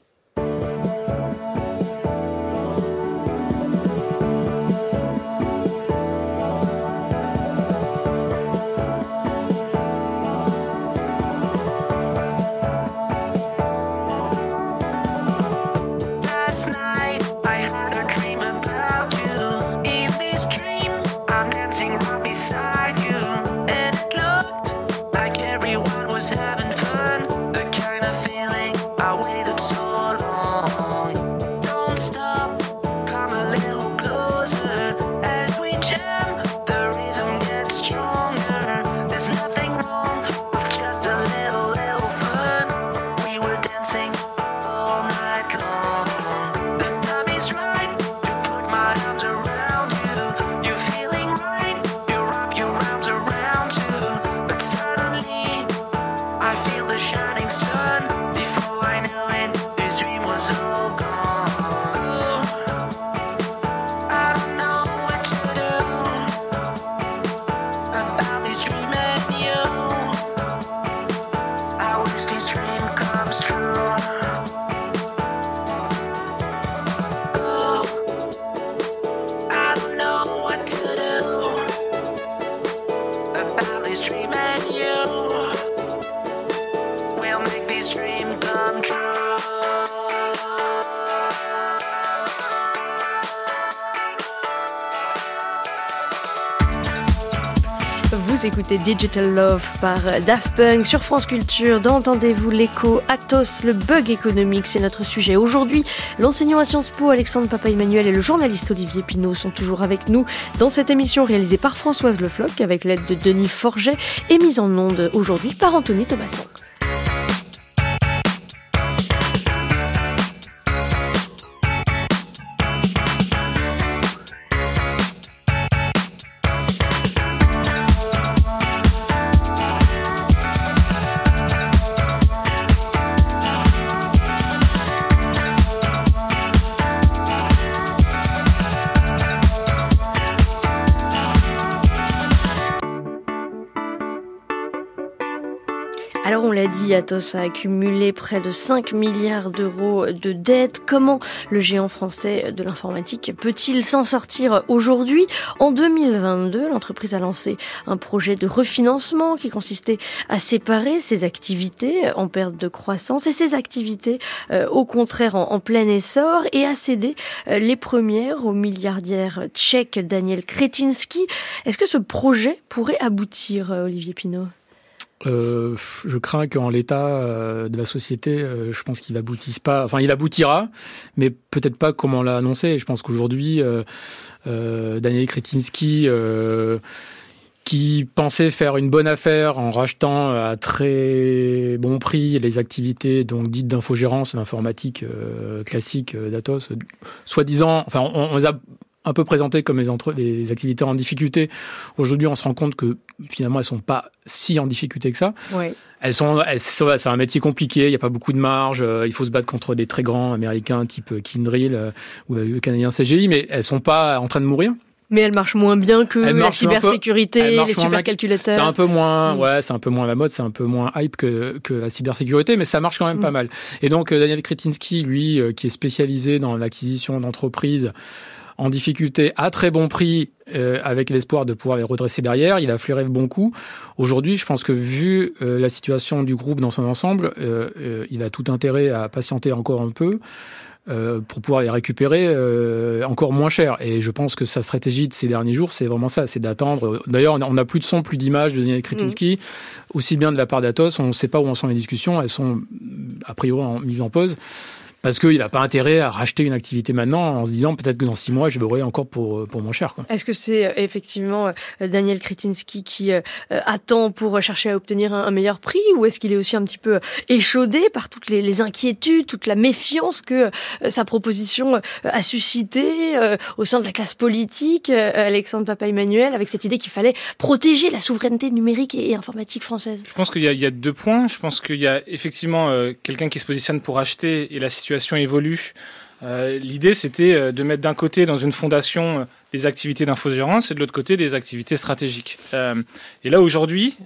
Écoutez Digital Love par Daft Punk sur France Culture. D'entendez-vous l'écho Athos, le bug économique, c'est notre sujet aujourd'hui. L'enseignant à Sciences Po, Alexandre Papa-Emmanuel et le journaliste Olivier Pinault sont toujours avec nous dans cette émission réalisée par Françoise Lefloc avec l'aide de Denis Forget et mise en onde aujourd'hui par Anthony Thomasson. Dit, Atos a accumulé près de 5 milliards d'euros de dettes. Comment le géant français de l'informatique peut-il s'en sortir aujourd'hui? En 2022, l'entreprise a lancé un projet de refinancement qui consistait à séparer ses activités en perte de croissance et ses activités euh, au contraire en, plein essor et à céder euh, les premières au milliardaire tchèque Daniel Kretinsky. Est-ce que ce projet pourrait aboutir, euh, Olivier Pinault? Euh, je crains qu'en l'état euh, de la société, euh, je pense qu'il aboutisse pas. Enfin, il aboutira, mais peut-être pas comme on l'a annoncé. Je pense qu'aujourd'hui, Daniel Kretinsky, qui pensait faire une bonne affaire en rachetant à très bon prix les activités donc dites d'infogérance, l'informatique classique d'Atos, soi-disant, enfin, on, on les a un peu présentées comme les, entre, les activités en difficulté. Aujourd'hui, on se rend compte que finalement, elles sont pas si en difficulté que ça. Elles sont, c'est un métier compliqué. Il n'y a pas beaucoup de marge. Euh, il faut se battre contre des très grands américains type euh, Kindrill euh, ou le canadien CGI, mais elles sont pas en train de mourir. Mais elles marchent moins bien que la cybersécurité, les supercalculateurs. C'est un peu moins, mm. ouais, c'est un peu moins la mode, c'est un peu moins hype que, que la cybersécurité, mais ça marche quand même pas mm. mal. Et donc Daniel Kretinsky, lui, qui est spécialisé dans l'acquisition d'entreprises en difficulté à très bon prix euh, avec l'espoir de pouvoir les redresser derrière. Il a flairé le bon coup. Aujourd'hui, je pense que vu euh, la situation du groupe dans son ensemble, euh, il a tout intérêt à patienter encore un peu. pour pouvoir les récupérer encore moins cher. Et je pense que sa stratégie de ces derniers jours, c'est vraiment ça, c'est d'attendre. D'ailleurs, on n'a plus de son, plus d'image de Daniel Kretinsky, mmh. aussi bien de la part d'Atos. On ne sait pas où en sont les discussions. Elles sont a priori en, mises en pause parce qu'il n'a pas intérêt à racheter une activité maintenant en se disant peut-être que dans six mois, je vais encore pour, pour moins cher. Est-ce que c'est euh, effectivement euh, Daniel Kretinsky qui euh, attend pour chercher à obtenir un, meilleur prix ou est-ce qu'il est aussi un petit peu échaudé par toutes les, inquiétudes, toute la méfiance que sa proposition a suscité au sein de la classe politique, Alexandre Papa-Emmanuel, avec cette idée qu'il fallait protéger la souveraineté numérique et, informatique française? Je pense qu'il y, y, a deux points. Je pense qu'il y a effectivement quelqu'un qui se positionne pour acheter et la situation évolue. Euh, l'idée, c'était euh, de mettre d'un côté dans une fondation euh, des activités d'infogérance et de l'autre côté des activités stratégiques. et là, aujourd'hui,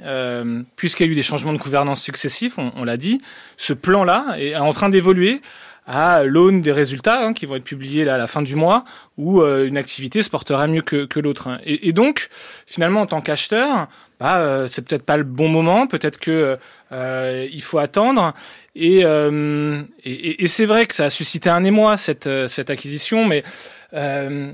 puisqu'il y a eu des changements de gouvernance successifs, on, l'a dit, ce plan-là est en train d'évoluer à l'aune des résultats hein, qui vont être publiés là, à la fin du mois, où une activité se portera mieux que, l'autre. Et, et, donc, finalement, en tant qu'acheteur, bah, c'est peut-être pas le bon moment, peut-être que il faut attendre. Euh, et, et, c'est vrai que ça a suscité un émoi, cette, euh, cette acquisition, mais euh,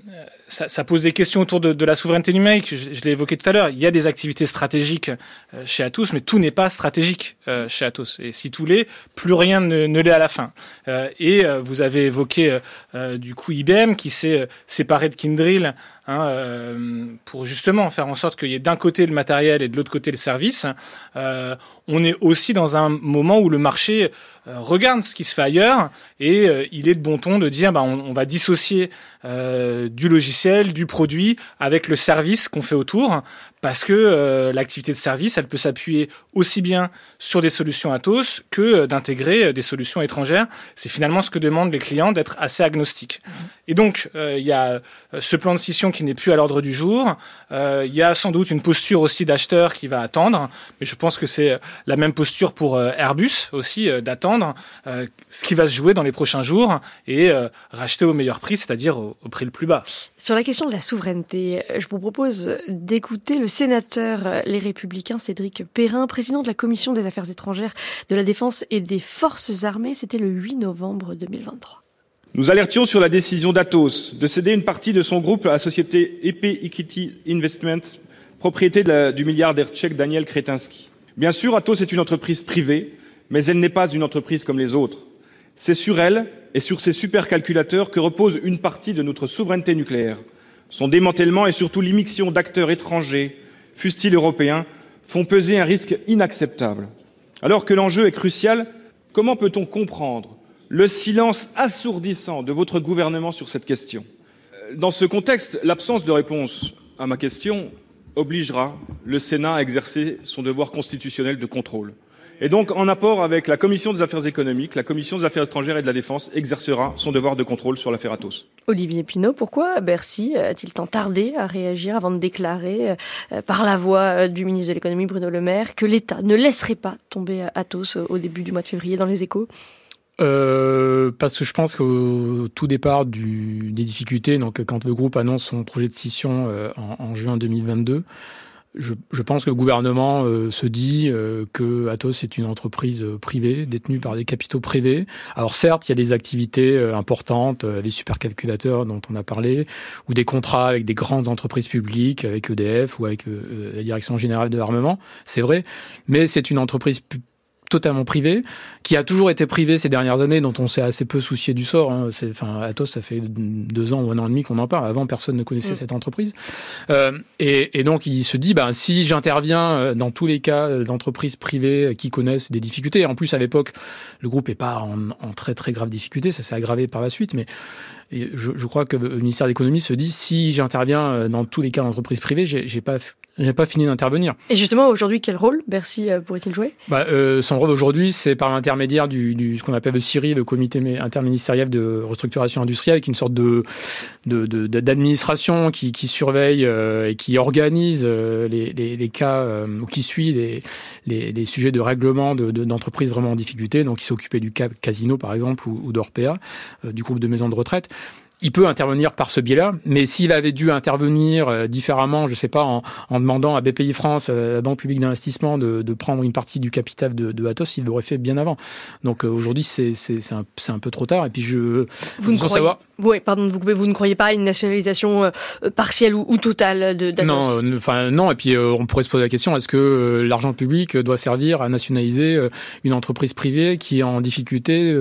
ça, pose des questions autour de, la souveraineté numérique. Je, l'ai évoqué tout à l'heure. Il y a des activités stratégiques euh, chez Atos, mais tout n'est pas stratégique euh, chez Atos. Et si tout l'est, plus rien ne, l'est à la fin. Euh, et vous avez évoqué du coup IBM qui s'est séparé de Kindrill hein, pour justement faire en sorte qu'il y ait d'un côté le matériel et de l'autre côté le service. on est aussi dans un moment où le marché regarde ce qui se fait ailleurs et il est de bon ton de dire bah, on va dissocier du logiciel du produit avec le service qu'on fait autour, parce que euh, l'activité de service, elle peut s'appuyer aussi bien sur des solutions Atos que euh, d'intégrer euh, des solutions étrangères. C'est finalement ce que demandent les clients, d'être assez agnostiques. Mmh. Et donc, il y a ce plan de scission qui n'est plus à l'ordre du jour. Il y a sans doute une posture aussi d'acheteur qui va attendre, mais je pense que c'est la même posture pour Airbus aussi, d'attendre ce qui va se jouer dans les prochains jours et racheter au meilleur prix, c'est-à-dire au prix le plus bas. Sur la question de la souveraineté, je vous propose d'écouter le sénateur Les Républicains Cédric Perrin, président de la Commission des Affaires étrangères, de la Défense et des Forces armées. C'était le 8 novembre 2023. Nous alertions sur la décision d'Atos de céder une partie de son groupe à la société EP Equity Investments propriété du milliardaire tchèque Daniel Kretinsky. Bien sûr, Atos est une entreprise privée, mais elle n'est pas une entreprise comme les autres. C'est sur elle et sur ses supercalculateurs que repose une partie de notre souveraineté nucléaire. Son démantèlement et surtout l'immixion d'acteurs étrangers, fussent-ils européens, font peser un risque inacceptable. Alors que l'enjeu est crucial, comment peut-on comprendre le silence assourdissant de votre gouvernement sur cette question? Dans ce contexte, l'absence de réponse à ma question obligera le Sénat à exercer son devoir constitutionnel de contrôle. Et donc, en apport avec la Commission des affaires économiques, la Commission des affaires étrangères et de la défense exercera son devoir de contrôle sur l'affaire Atos. Olivier Pinault, pourquoi Bercy a-t-il tant tardé à réagir avant de déclarer, euh, par la voix euh, du ministre de l'économie Bruno Le Maire, que l'État ne laisserait pas tomber Atos au début du mois de février dans les échos? Euh, parce que je pense qu'au tout départ du, des difficultés, donc quand le groupe annonce son projet de scission en, en, juin 2022, je, je, pense que le gouvernement euh, se dit euh, que Atos est une entreprise euh, privée, détenue par des capitaux privés. Alors certes, il y a des activités importantes, les supercalculateurs dont on a parlé, ou des contrats avec des grandes entreprises publiques, avec EDF ou avec la Direction générale de l'armement, c'est vrai, mais c'est une entreprise totalement privé, qui a toujours été privé ces dernières années, dont on s'est assez peu soucié du sort. Hein. Enfin, Atos, ça fait deux ans ou un an et demi qu'on en parle. Avant, personne ne connaissait mm. cette entreprise. Euh, et, et, donc, il se dit, ben, si j'interviens euh, dans tous les cas euh, d'entreprises privées qui connaissent des difficultés, en plus, à l'époque, le groupe n'est pas en, en, très très grave difficulté, ça s'est aggravé par la suite, mais je, je, crois que le ministère de l'économie se dit, si j'interviens dans tous les cas d'entreprises privées, j'ai pas j'ai pas fini d'intervenir. Et justement, aujourd'hui, quel rôle Bercy euh, pourrait-il jouer? Bah, euh, Son rôle aujourd'hui, c'est par l'intermédiaire du, du, ce qu'on appelle le CIRI, le Comité interministériel de restructuration industrielle, qui est une sorte de d'administration qui, qui, surveille euh, et qui organise euh, les, les, les, cas, euh, ou qui suit les, les, les, sujets de règlement d'entreprises de, vraiment en difficulté, donc qui s'occupait du cas Casino, par exemple, ou, ou d'Orpea, du groupe de maisons de retraite il peut intervenir par ce biais-là, mais s'il avait dû intervenir euh, différemment, je ne sais pas, en, en, demandant à BPI France, euh, la Banque publique d'investissement, de, de, prendre une partie du capital de, de Atos, il l'aurait fait bien avant. Donc euh, aujourd'hui, c'est un, un, peu trop tard. Et puis je, vous ne croyez... savoir. Oui, pardon, vous, vous ne croyez pas à une nationalisation partielle ou, ou totale de d'Atos Non, enfin non. Et puis on pourrait se poser la question est-ce que l'argent public doit servir à nationaliser une entreprise privée qui est en difficulté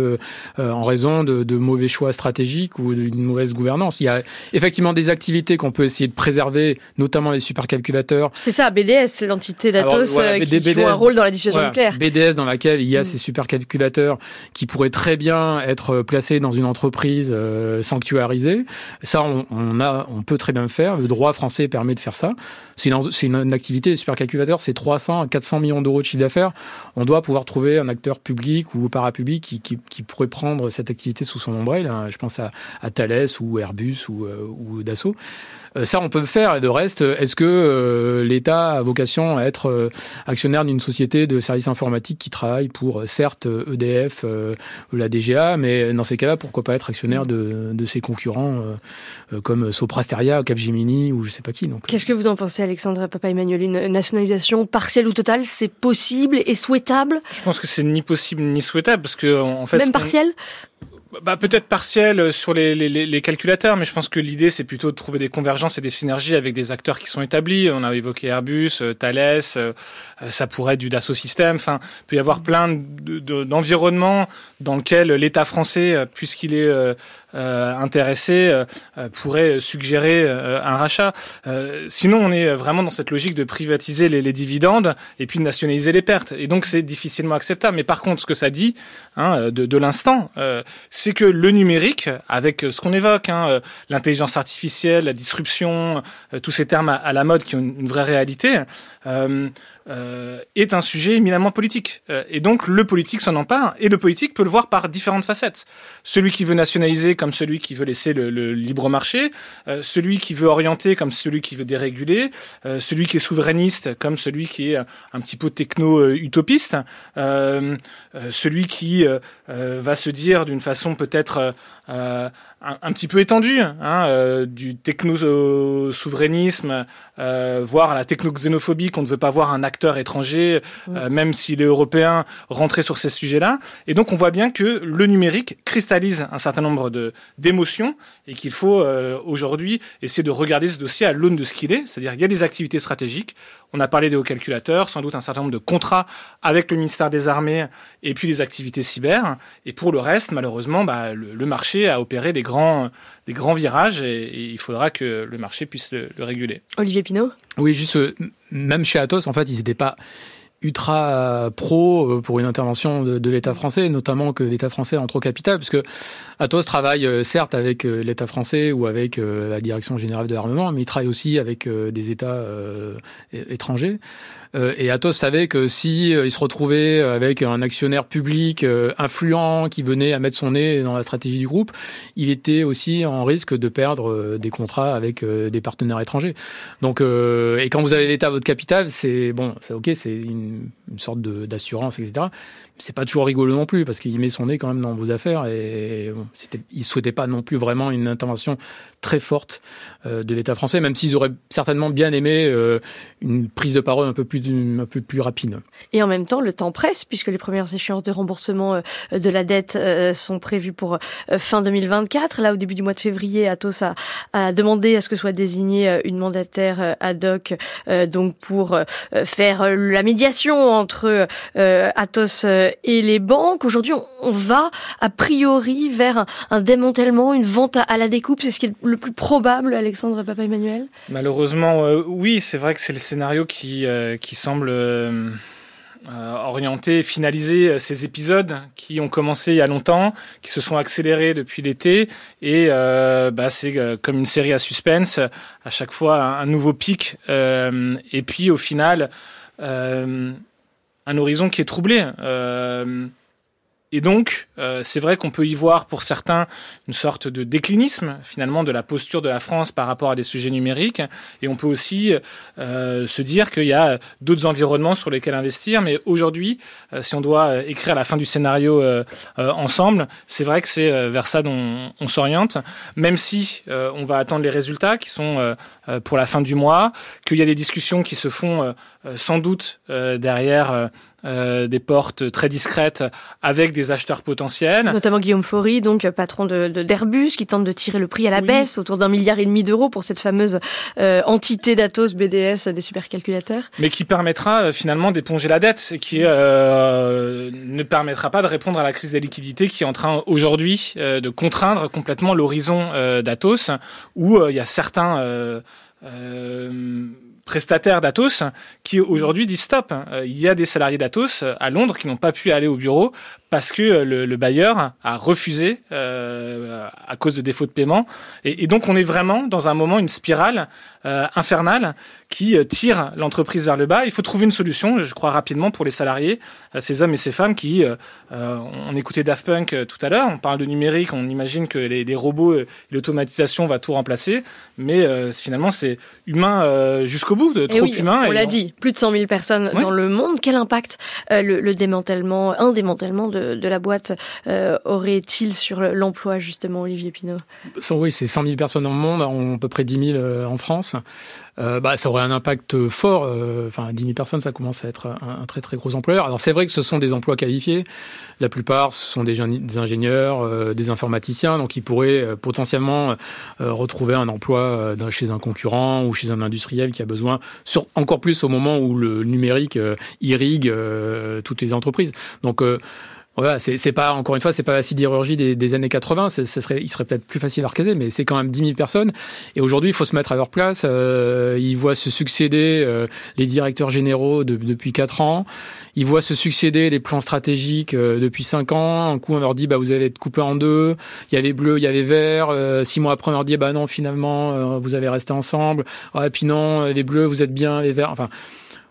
en raison de, de mauvais choix stratégiques ou d'une mauvaise gouvernance. Il y a effectivement des activités qu'on peut essayer de préserver, notamment les supercalculateurs. C'est ça, BDS, l'entité d'Atos euh, qui joue un rôle dans la dissuasion nucléaire. BDS dans laquelle il y a mm. ces supercalculateurs qui pourraient très bien être placés dans une entreprise euh, sanctuarisée. Ça, on, on, a, on peut très bien le faire. Le droit français permet de faire ça. C'est une, une, une, activité, les supercalculateurs, c'est 300 à 400 millions d'euros de chiffre d'affaires. On doit pouvoir trouver un acteur public ou parapublic qui, qui, qui pourrait prendre cette activité sous son ombrelle. Je pense à, à Thales ou Airbus ou, euh, ou Dassault. Euh, ça, on peut le faire. Et de reste, est-ce que euh, l'État a vocation à être actionnaire d'une société de services informatiques qui travaille pour, certes, EDF ou la DGA, mais dans ces cas-là, pourquoi pas être actionnaire de, de ses concurrents comme Soprasteria, Capgemini ou je sais pas qui. Donc. Qu'est-ce que vous en pensez, Alexandre Papa-Emmanuel Une nationalisation partielle ou totale, c'est possible et souhaitable? Je pense que c'est ni possible ni souhaitable parce que en fait. Même partielle? Bah, peut-être partiel sur les, les, les, calculateurs, mais je pense que l'idée c'est plutôt de trouver des convergences et des synergies avec des acteurs qui sont établis. On a évoqué Airbus, euh, Thales, euh, ça pourrait être du Dassault Systèmes. Enfin, il peut y avoir plein d'environnements dans lequel l'État français, euh, puisqu'il est euh, intéressé pourrait suggérer un rachat. sinon, on est vraiment dans cette logique de privatiser les, les, dividendes et puis de nationaliser les pertes. Et donc, c'est difficilement acceptable. Mais par contre, ce que ça dit hein, de, de l'instant, c'est que le numérique, avec ce qu'on évoque, hein, euh, l'intelligence artificielle, la disruption, euh, tous ces termes à, la mode qui ont une, vraie réalité, euh, euh, est un sujet éminemment politique. Euh, et donc le politique s'en empare, et le politique peut le voir par différentes facettes. Celui qui veut nationaliser comme celui qui veut laisser le, le libre marché, euh, celui qui veut orienter comme celui qui veut déréguler, euh, celui qui est souverainiste comme celui qui est un petit peu techno-utopiste, celui qui va se dire d'une façon peut-être un, petit peu étendu, hein, euh, du techno-souverainisme, euh, voire la techno-xénophobie, qu'on ne veut pas voir un acteur étranger, euh, même s'il est européen, rentrer sur ces sujets-là. Et donc on voit bien que le numérique cristallise un certain nombre d'émotions et qu'il faut euh, aujourd'hui essayer de regarder ce dossier à l'aune de ce qu'il est, c'est-à-dire il y a des activités stratégiques. On a parlé des hauts calculateurs, sans doute un certain nombre de contrats avec le ministère des Armées et puis des activités cyber. Et pour le reste, malheureusement, bah, le, marché a opéré des grands, des grands virages et, il faudra que le marché puisse le, le réguler. Olivier Pinault? Oui, juste, euh, même chez Atos, en fait, ils n'étaient pas ultra pro euh, pour une intervention de, l'État français, notamment que l'État français entre au capital, puisque Atos travaille euh, certes avec euh, l'État français ou avec la Direction générale de l'armement, mais il travaille aussi avec des États étrangers. Et Atos savait que si il se retrouvait avec un actionnaire public influent qui venait à mettre son nez dans la stratégie du groupe, il était aussi en risque de perdre des contrats avec des partenaires étrangers. Donc, et quand vous avez l'État à votre capital, c'est bon, c'est ok, c'est une, sorte d'assurance, etc c'est pas toujours rigolo non plus parce qu'il met son nez quand même dans vos affaires et bon, c'était, il souhaitait pas non plus vraiment une intervention très forte euh, de l'État français, même s'ils auraient certainement bien aimé euh, une prise de parole un peu plus un peu plus rapide. Et en même temps, le temps presse puisque les premières échéances de remboursement euh, de la dette sont prévues pour fin 2024. Là, au début du mois de février, Atos a, a demandé à ce que soit désignée une mandataire ad hoc, donc pour faire la médiation entre Atos et les banques. Aujourd'hui, on, va a priori vers un, démantèlement, une vente à, la découpe. C'est ce qui est le plus probable, Alexandre Papa Emmanuel? Malheureusement, euh, oui. C'est vrai que c'est le scénario qui, euh, qui semble... Euh, orienter, finaliser ces épisodes qui ont commencé il y a longtemps, qui se sont accélérés depuis l'été, et bah, c'est comme une série à suspense, à chaque fois un, nouveau pic, et puis au final, un horizon qui est troublé. Euh, et donc, euh, c'est vrai qu'on peut y voir pour certains une sorte de déclinisme finalement de la posture de la France par rapport à des sujets numériques. Et on peut aussi euh, se dire qu'il y a d'autres environnements sur lesquels investir. Mais aujourd'hui, si on doit écrire la fin du scénario ensemble, c'est vrai que c'est vers ça dont on s'oriente. Même si on va attendre les résultats qui sont pour la fin du mois, qu'il y a des discussions qui se font sans doute derrière euh, des portes très discrètes avec des acheteurs potentiels. Notamment Guillaume Faury, donc patron de, d'Airbus, qui tente de tirer le prix à la baisse autour d'un milliard et demi d'euros pour cette fameuse euh, entité d'Atos BDS des supercalculateurs. Mais qui permettra euh, finalement d'éponger la dette et qui ne permettra pas de répondre à la crise des liquidités qui est en train aujourd'hui de contraindre complètement l'horizon d'Atos, où il y a certains prestataires d'Atos qui aujourd'hui disent stop. Euh, il y a des salariés d'Atos euh, à Londres qui n'ont pas pu aller au bureau parce que euh, le, bailleur a refusé euh, à cause de défaut de paiement. Et, et, donc on est vraiment dans un moment, une spirale euh, infernale qui euh, tire l'entreprise vers le bas. Il faut trouver une solution, je crois rapidement, pour les salariés, ces hommes et ces femmes qui, on écoutait Daft Punk tout à l'heure, on parle de numérique, on imagine que les, les robots et l'automatisation va tout remplacer, mais finalement c'est humain jusqu'au bout, trop oui, humain. On l'a dit, plus de 100 000 personnes dans le monde. Quel impact le, le démantèlement, un démantèlement de de, la boîte euh, aurait-il sur l'emploi, justement, Olivier Pinault? Oui, c'est 100 000 personnes dans le monde, à peu près 10 000 euh, en France. Euh, bah, ça aurait un impact fort. Enfin, 10 000 personnes, ça commence à être un, très très gros employeur. Alors c'est vrai que ce sont des emplois qualifiés. La plupart, ce sont des, ingénieurs, des informaticiens, donc ils pourraient potentiellement retrouver un emploi chez un concurrent ou chez un industriel qui a besoin, encore plus au moment où le numérique irrigue toutes les entreprises. Donc voilà, c'est pas encore une fois, c'est pas la sidérurgie des, des années 80. Ce serait, il serait peut-être plus facile à recaser, mais c'est quand même 10 000 personnes. Et aujourd'hui, il faut se mettre à leur place. Euh, ils voient se succéder euh, les directeurs généraux depuis 4 ans. Ils voient se succéder les plans stratégiques euh, depuis 5 ans. Un coup, on leur dit, bah vous allez être coupé en deux. Il y avait bleu, il y avait vert. Euh, six mois après, on leur dit, bah non, finalement, vous allez rester ensemble. Ah, et puis non, les bleus, vous êtes bien, les verts. Enfin.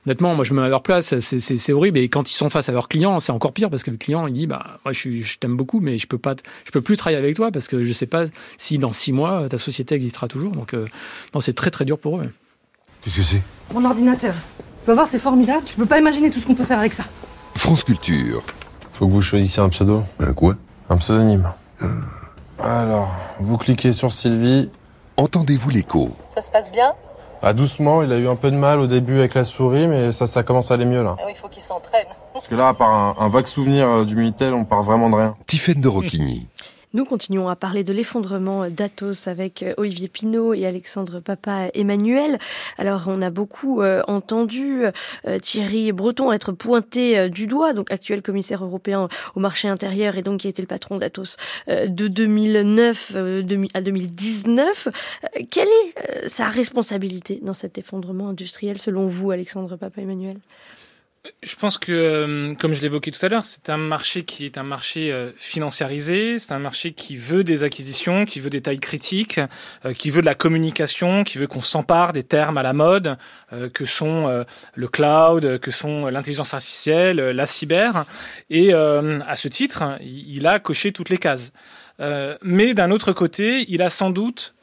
Honnêtement, moi je me mets à leur place, c'est horrible. Et quand ils sont face à leurs clients, c'est encore pire parce que le client il dit bah moi je, je t'aime beaucoup, mais je peux pas, je peux plus travailler avec toi parce que je sais pas si dans six mois ta société existera toujours. Donc euh, non, c'est très très dur pour eux. Qu'est-ce que c'est? Mon ordinateur. Tu vas voir, c'est formidable. Tu peux pas imaginer tout ce qu'on peut faire avec ça. France Culture. Faut que vous choisissiez un pseudo. Un quoi? Un pseudonyme. Euh. Alors, Vous cliquez sur Sylvie. Entendez-vous l'écho? Ça se passe bien? Ah, doucement, il a eu un peu de mal au début avec la souris, mais ça, ça commence à aller mieux là. Ah oui, il faut qu'il s'entraîne. Parce que là, à part un, vague souvenir euh, du Minitel, on part vraiment de rien. Tiffaine de Roquigny. Nous continuons à parler de l'effondrement d'Atos avec euh, Olivier Pinault et Alexandre Papa Emmanuel. Alors, on a beaucoup euh, entendu euh, Thierry Breton être pointé du doigt, donc actuel commissaire européen au marché intérieur et donc qui a été le patron d'Atos de 2009 à 2019. Quelle est sa responsabilité dans cet effondrement industriel selon vous, Alexandre Papa Emmanuel? Je pense que, euh, comme je l'évoquais tout à l'heure, c'est un marché qui est un marché euh, financiarisé, c'est un marché qui veut des acquisitions, qui veut des tailles critiques, euh, qui veut de la communication, qui veut qu'on s'empare des termes à la mode, que sont le cloud, que sont l'intelligence artificielle, la cyber. Et à ce titre, il a coché toutes les cases. mais d'un autre côté, il a sans doute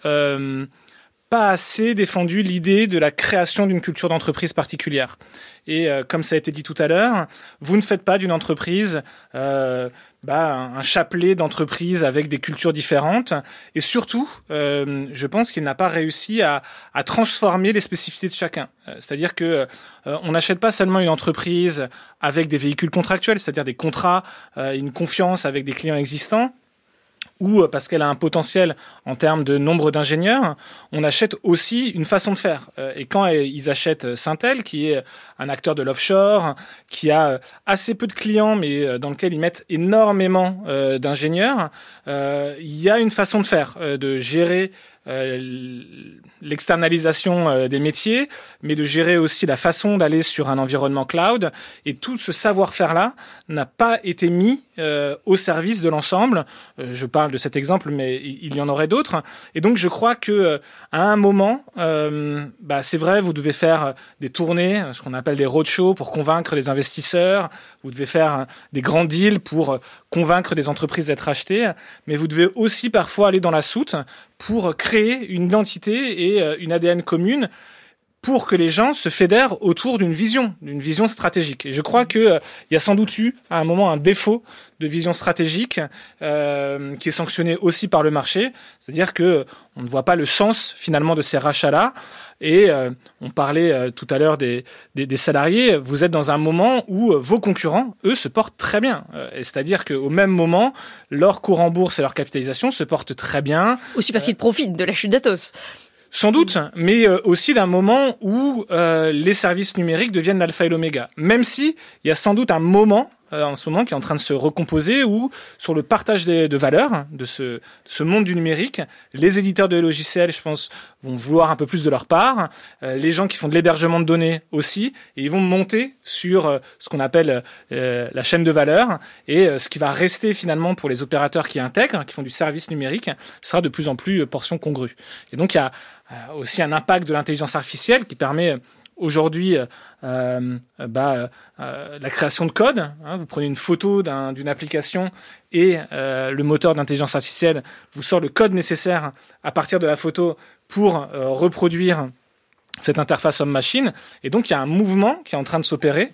pas assez défendu l'idée de la création d'une culture d'entreprise particulière. Et euh, comme ça a été dit tout à l'heure, vous ne faites pas d'une entreprise euh, bah, un chapelet d'entreprises avec des cultures différentes. Et surtout, euh, je pense qu'il n'a pas réussi à, à, transformer les spécificités de chacun. Euh, c'est-à-dire que on n'achète pas seulement une entreprise avec des véhicules contractuels, c'est-à-dire des contrats, une confiance avec des clients existants ou euh, parce qu'elle a un potentiel en termes de nombre d'ingénieurs, on achète aussi une façon de faire. Euh, et quand euh, ils achètent Syntel, qui est un acteur de l'offshore, qui a assez peu de clients, mais dans lequel ils mettent énormément d'ingénieurs, il y a une façon de faire, de gérer l'externalisation euh, des métiers, mais de gérer aussi la façon d'aller sur un environnement cloud. Et tout ce savoir-faire-là n'a pas été mis euh, au service de l'ensemble. je parle de cet exemple, mais il y en aurait d'autres. Et donc, je crois que à un moment, bah, c'est vrai, vous devez faire des tournées, ce qu'on appelle des roadshows, pour convaincre les investisseurs. Vous devez faire des grands deals pour convaincre des entreprises d'être achetées, mais vous devez aussi parfois aller dans la soute pour créer une identité et euh, une ADN commune pour que les gens se fédèrent autour d'une vision, d'une vision stratégique. Et je crois qu'il euh, y a sans doute eu à un moment un défaut de vision stratégique euh, qui est sanctionné aussi par le marché, c'est-à-dire que on ne voit pas le sens finalement de ces rachats-là. Et euh, on parlait tout à l'heure des, des, salariés. Vous êtes dans un moment où vos concurrents, eux, se portent très bien. C'est-à-dire qu'au même moment, leur cours en bourse et leur capitalisation se portent très bien. Aussi parce qu'ils profitent de la chute d'Atos. Sans doute, mais aussi d'un moment où les services numériques deviennent l'alpha et l'oméga. Même si il y a sans doute un moment euh, en ce moment qui est en train de se recomposer ou sur le partage de valeurs de ce, monde du numérique. Les éditeurs de logiciels, je pense, vont vouloir un peu plus de leur part. Euh, les gens qui font de l'hébergement de données aussi, et ils vont monter sur euh, ce qu'on appelle la chaîne de valeur. Et ce qui va rester finalement pour les opérateurs qui intègrent, qui font du service numérique, sera de plus en plus portion congrue. Et donc il y a aussi un impact de l'intelligence artificielle qui permet aujourd'hui euh, euh, bah, euh, la création de code. Hein, vous prenez une photo d'une application et le moteur d'intelligence artificielle vous sort le code nécessaire à partir de la photo pour reproduire cette interface homme-machine. Et donc, il y a un mouvement qui est en train de s'opérer.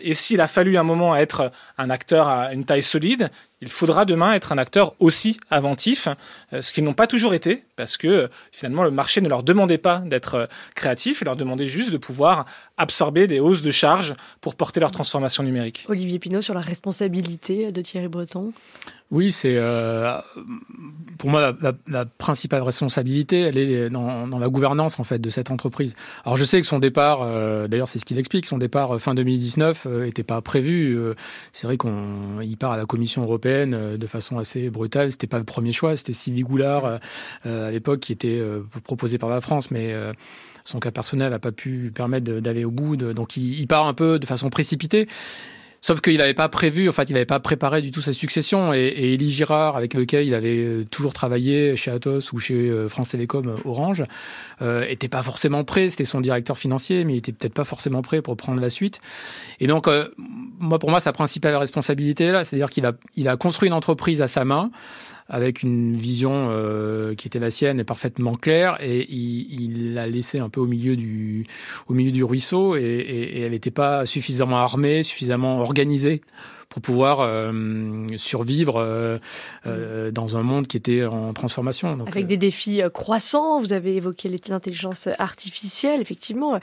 Et s'il a fallu un moment être un acteur à une taille solide, il faudra demain être un acteur aussi inventif, euh, ce qu'ils n'ont pas toujours été, parce que euh, finalement le marché ne leur demandait pas d'être euh, créatifs, il leur demandait juste de pouvoir absorber des hausses de charges pour porter leur transformation numérique. Olivier Pinault sur la responsabilité de Thierry Breton? Oui, c'est pour moi la, principale responsabilité, elle est dans, la gouvernance en fait de cette entreprise. Alors je sais que son départ, d'ailleurs c'est ce qu'il explique, son départ fin 2019 n'était pas prévu. c'est vrai qu'il part à la Commission européenne euh, de façon assez brutale. C'était pas le premier choix, c'était Sylvie Goulard euh, euh, à l'époque qui était proposé par la France, mais son cas personnel n'a pas pu permettre d'aller au bout. donc il, part un peu de façon précipitée. Sauf qu'il n'avait pas prévu, en fait, il n'avait pas préparé du tout sa succession. Et, et Élie Girard, avec lequel il avait euh, toujours travaillé chez Atos ou chez euh, France Télécom euh, Orange, euh, était pas forcément prêt. C'était son directeur financier, mais il était peut-être pas forcément prêt pour prendre la suite. Et donc, moi, pour moi, sa principale responsabilité là, c'est-à-dire qu'il a, il a construit une entreprise à sa main avec une vision euh, qui était la sienne et parfaitement claire, et il l'a laissé un peu au milieu du, au milieu du ruisseau, et, et, et elle n'était pas suffisamment armée, suffisamment organisée pour pouvoir survivre dans un monde qui était en transformation. Avec des défis croissants, vous avez évoqué l'intelligence artificielle, effectivement,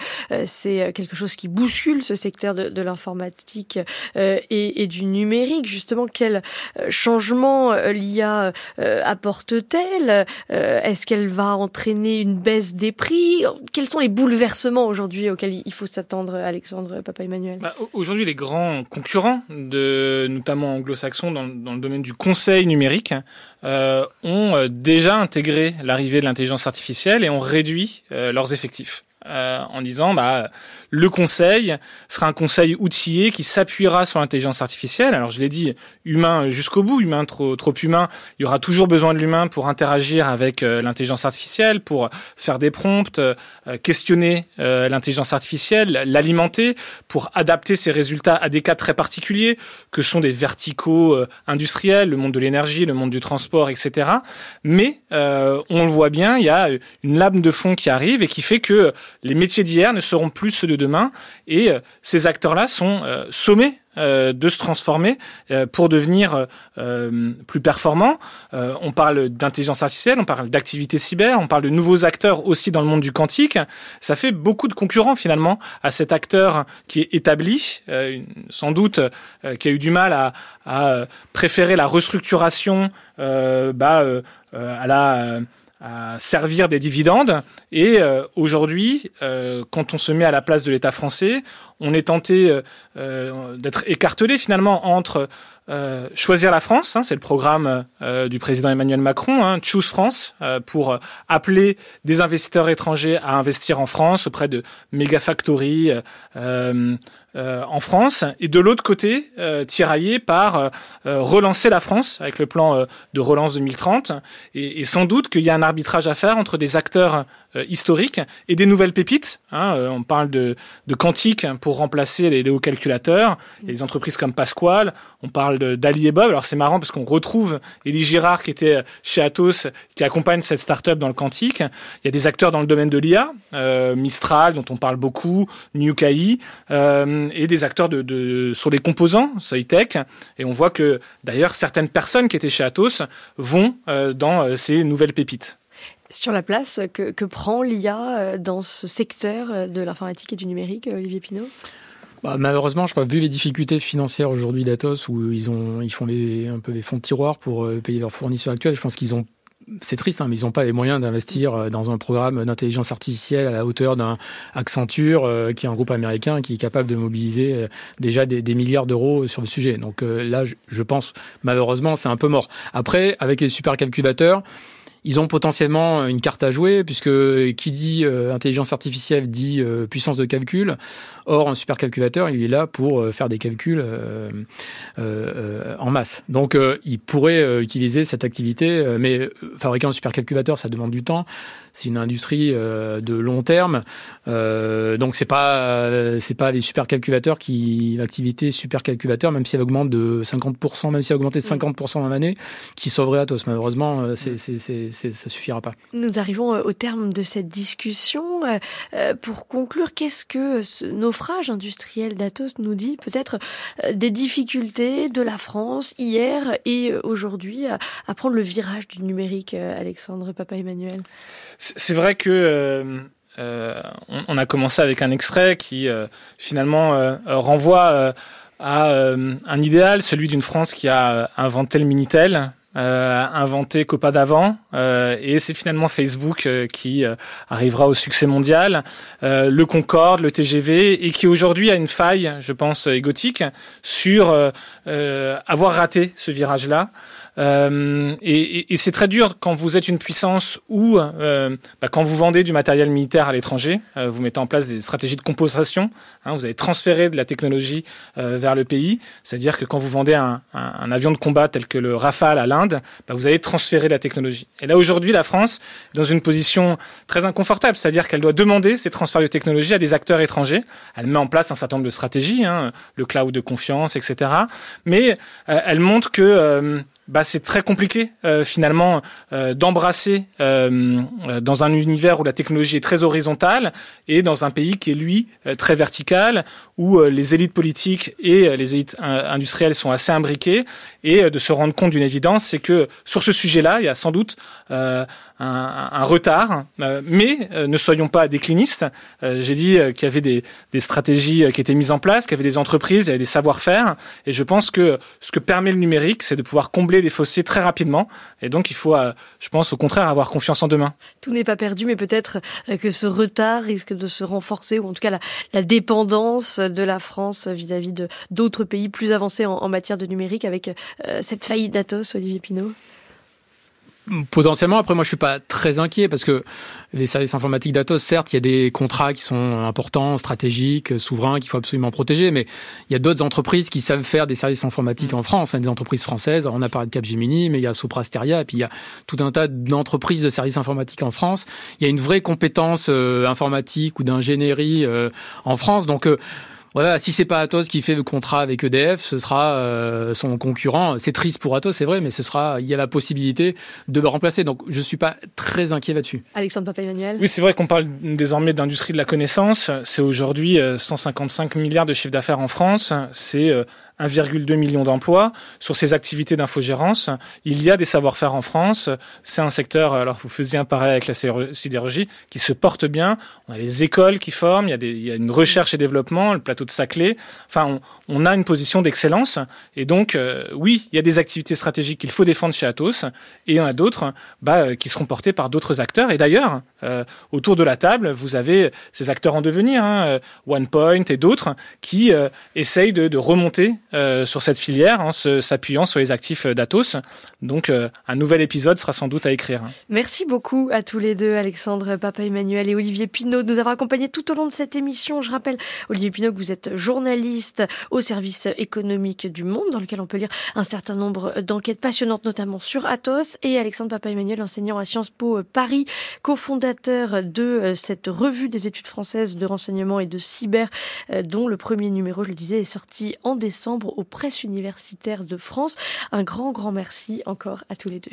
c'est quelque chose qui bouscule ce secteur de, l'informatique et, et, du numérique. Justement, quel changement l'IA apporte-t-elle? Est-ce qu'elle va entraîner une baisse des prix? Quels sont les bouleversements aujourd'hui auxquels il faut s'attendre, Alexandre Papa Emmanuel? Bah, Aujourd'hui, les grands concurrents, de, notamment anglo-saxons, dans, le domaine du conseil numérique, euh, ont euh, déjà intégré l'arrivée de l'intelligence artificielle et ont réduit euh, leurs effectifs. en disant bah le conseil sera un conseil outillé qui s'appuiera sur l'intelligence artificielle. Alors je l'ai dit, humain jusqu'au bout, humain trop, trop humain. Il y aura toujours besoin de l'humain pour interagir avec euh, l'intelligence artificielle, pour faire des prompts, euh, questionner euh, l'intelligence artificielle, l'alimenter, pour adapter ses résultats à des cas très particuliers, que sont des verticaux industriels, le monde de l'énergie, le monde du transport, etc. Mais on le voit bien, il y a une lame de fond qui arrive et qui fait que les métiers d'hier ne seront plus ceux de demain. Et euh, ces acteurs-là sont euh, sommés euh, de se transformer pour devenir plus performants. on parle d'intelligence artificielle, on parle d'activité cyber, on parle de nouveaux acteurs aussi dans le monde du quantique. Ça fait beaucoup de concurrents finalement à cet acteur qui est établi, sans doute qui a eu du mal à, préférer la restructuration bah, à la à servir des dividendes. Et euh, aujourd'hui, euh, quand on se met à la place de l'État français, on est tenté euh, d'être écartelé finalement entre choisir la France, hein, c'est le programme du président Emmanuel Macron, hein, Choose France, pour appeler des investisseurs étrangers à investir en France auprès de méga factories euh, en France, et de l'autre côté, euh, tiraillé par euh, relancer la France avec le plan de relance 2030. Et, et sans doute qu'il y a un arbitrage à faire entre des acteurs euh, historiques et des nouvelles pépites. Hein, euh, on parle de, de quantique pour remplacer les, hauts calculateurs. Il des entreprises comme Pasquale. On parle d'Ali et Bob. Alors c'est marrant parce qu'on retrouve Elie Girard qui était chez Atos, qui accompagne cette start-up dans le quantique. Il y a des acteurs dans le domaine de l'IA, euh, Mistral dont on parle beaucoup, NewKai, euh, et des acteurs de, de, sur les composants, Soitec. Et on voit que d'ailleurs certaines personnes qui étaient chez Atos vont dans ces nouvelles pépites sur la place que, prend l'IA euh, dans ce secteur euh, de l'informatique et du numérique, euh, Olivier Pinault? Bah, malheureusement, je crois, vu les difficultés financières aujourd'hui d'Atos, où ils ont, ils font un peu des fonds de tiroir pour payer leurs fournisseurs actuels, je pense qu'ils ont c'est triste, hein, mais ils n'ont pas les moyens d'investir dans un programme d'intelligence artificielle à la hauteur d'un Accenture, qui est un groupe américain qui est capable de mobiliser déjà des, milliards d'euros sur le sujet. Donc là, je pense, malheureusement, c'est un peu mort. Après, avec les supercalculateurs, ils ont potentiellement une carte à jouer, puisque qui dit euh, intelligence artificielle dit euh, puissance de calcul. Or, un supercalculateur, il est là pour euh, faire des calculs en masse. Donc, il pourrait utiliser cette activité, mais fabriquer un supercalculateur, ça demande du temps c'est une industrie euh, de long terme. Euh, donc c'est pas c'est pas les supercalculateurs qui l'activité supercalculateur, même si elle augmente de 50%, même si elle a augmenté de 50% dans l'année, qui sauverait Atos. Malheureusement, euh, c'est, c'est, c'est, ça suffira pas. Nous arrivons au terme de cette discussion. Pour conclure, qu'est-ce que ce naufrage industriel d'Atos nous dit? Peut-être des difficultés de la France hier et aujourd'hui à prendre le virage du numérique, Alexandre Papa Emmanuel c'est vrai que euh, euh, on, a commencé avec un extrait qui euh, finalement renvoie à un idéal, celui d'une France qui a inventé le Minitel, inventé Copa d'avant, et c'est finalement Facebook qui arrivera au succès mondial, le Concorde, le TGV, et qui aujourd'hui a une faille, je pense, égotique sur avoir raté ce virage-là. Euh, et, c'est très dur quand vous êtes une puissance ou euh, bah, quand vous vendez du matériel militaire à l'étranger, euh, vous mettez en place des stratégies de compensation. Hein, vous avez transféré de la technologie vers le pays. C'est-à-dire que quand vous vendez un, avion de combat tel que le Rafale à l'Inde, bah, vous avez transféré de la technologie. Et là aujourd'hui, la France est dans une position très inconfortable, c'est-à-dire qu'elle doit demander ces transferts de technologie à des acteurs étrangers. Elle met en place un certain nombre de stratégies, hein, le cloud de confiance, etc. Mais elle montre que bah, c'est très compliqué euh, finalement euh, d'embrasser euh, dans un univers où la technologie est très horizontale et dans un pays qui est lui très vertical, où les élites politiques et les élites industrielles sont assez imbriquées, et de se rendre compte d'une évidence, c'est que sur ce sujet-là, il y a sans doute un, retard, mais ne soyons pas déclinistes. J'ai dit qu'il y avait des, stratégies qui étaient mises en place, qu'il y avait des entreprises, il y avait des savoir-faire, et je pense que ce que permet le numérique, c'est de pouvoir combler des fossés très rapidement, et donc il faut, je pense au contraire, avoir confiance en demain. Tout n'est pas perdu, mais peut-être que ce retard risque de se renforcer, ou en tout cas la, dépendance de la France vis-à-vis d'autres pays plus avancés en, en, matière de numérique avec cette faillite d'Atos, Olivier Pinault Potentiellement, après moi je suis pas très inquiet parce que les services informatiques d'Atos, certes, il y a des contrats qui sont importants, stratégiques, souverains, qu'il faut absolument protéger, mais il y a d'autres entreprises qui savent faire des services informatiques en France, hein, des entreprises françaises, on a parlé de Capgemini, mais il y a Soprasteria, et puis il y a tout un tas d'entreprises de services informatiques en France. Il y a une vraie compétence euh, informatique ou d'ingénierie euh, en France, donc euh, voilà, si c'est pas Atos qui fait le contrat avec EDF, ce sera euh, son concurrent. C'est triste pour Atos, c'est vrai, mais ce sera, il y a la possibilité de le remplacer. Donc, je suis pas très inquiet là-dessus. Alexandre Papa-Emmanuel. Oui, c'est vrai qu'on parle désormais d'industrie de la connaissance. C'est aujourd'hui 155 euh, milliards de chiffre d'affaires en France. C'est euh, 1,2 million d'emplois. Sur ces activités d'infogérance, il y a des savoir-faire en France. C'est un secteur, alors vous faisiez un parallèle avec la sidérurgie, qui se porte bien. On a les écoles qui forment, il y a, des, il y a une recherche et développement, le plateau de Saclay. Enfin, on, a une position d'excellence. Et donc, euh, oui, il y a des activités stratégiques qu'il faut défendre chez Atos. Et il y en a d'autres bah, euh, qui seront portées par d'autres acteurs. Et d'ailleurs, euh, autour de la table, vous avez ces acteurs en devenir, hein, OnePoint et d'autres, qui essayent de remonter euh, sur cette filière en s'appuyant sur les actifs d'Atos. Donc euh, un nouvel épisode sera sans doute à écrire. Merci beaucoup à tous les deux, Alexandre Papa Emmanuel et Olivier Pinault, de nous avoir accompagnés tout au long de cette émission. Je rappelle, Olivier Pinault, que vous êtes journaliste au service économique du Monde, dans lequel on peut lire un certain nombre d'enquêtes passionnantes, notamment sur Atos, et Alexandre Papa Emmanuel, enseignant à Sciences Po Paris, cofondateur de euh, cette revue des études françaises de renseignement et de cyber, dont le premier numéro, je le disais, est sorti en décembre aux presses universitaires de France. Un grand, grand merci encore à tous les deux.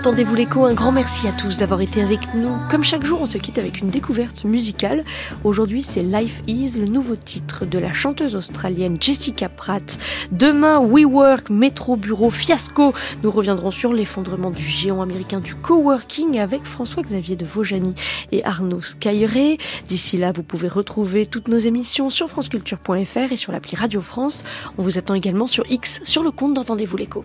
d'Entendez-vous l'écho. Un grand merci à tous d'avoir été avec nous. Comme chaque jour, on se quitte avec une découverte musicale. Aujourd'hui, c'est Life Is, le nouveau titre de la chanteuse australienne Jessica Pratt. Demain, WeWork, Metro Bureau, Fiasco. Nous reviendrons sur l'effondrement du géant américain du coworking avec François-Xavier de Vaujany et Arnaud Skyre. D'ici là, vous pouvez retrouver toutes nos émissions sur franceculture.fr et sur l'appli Radio France. On vous attend également sur X, sur le compte d'Entendez-vous l'écho.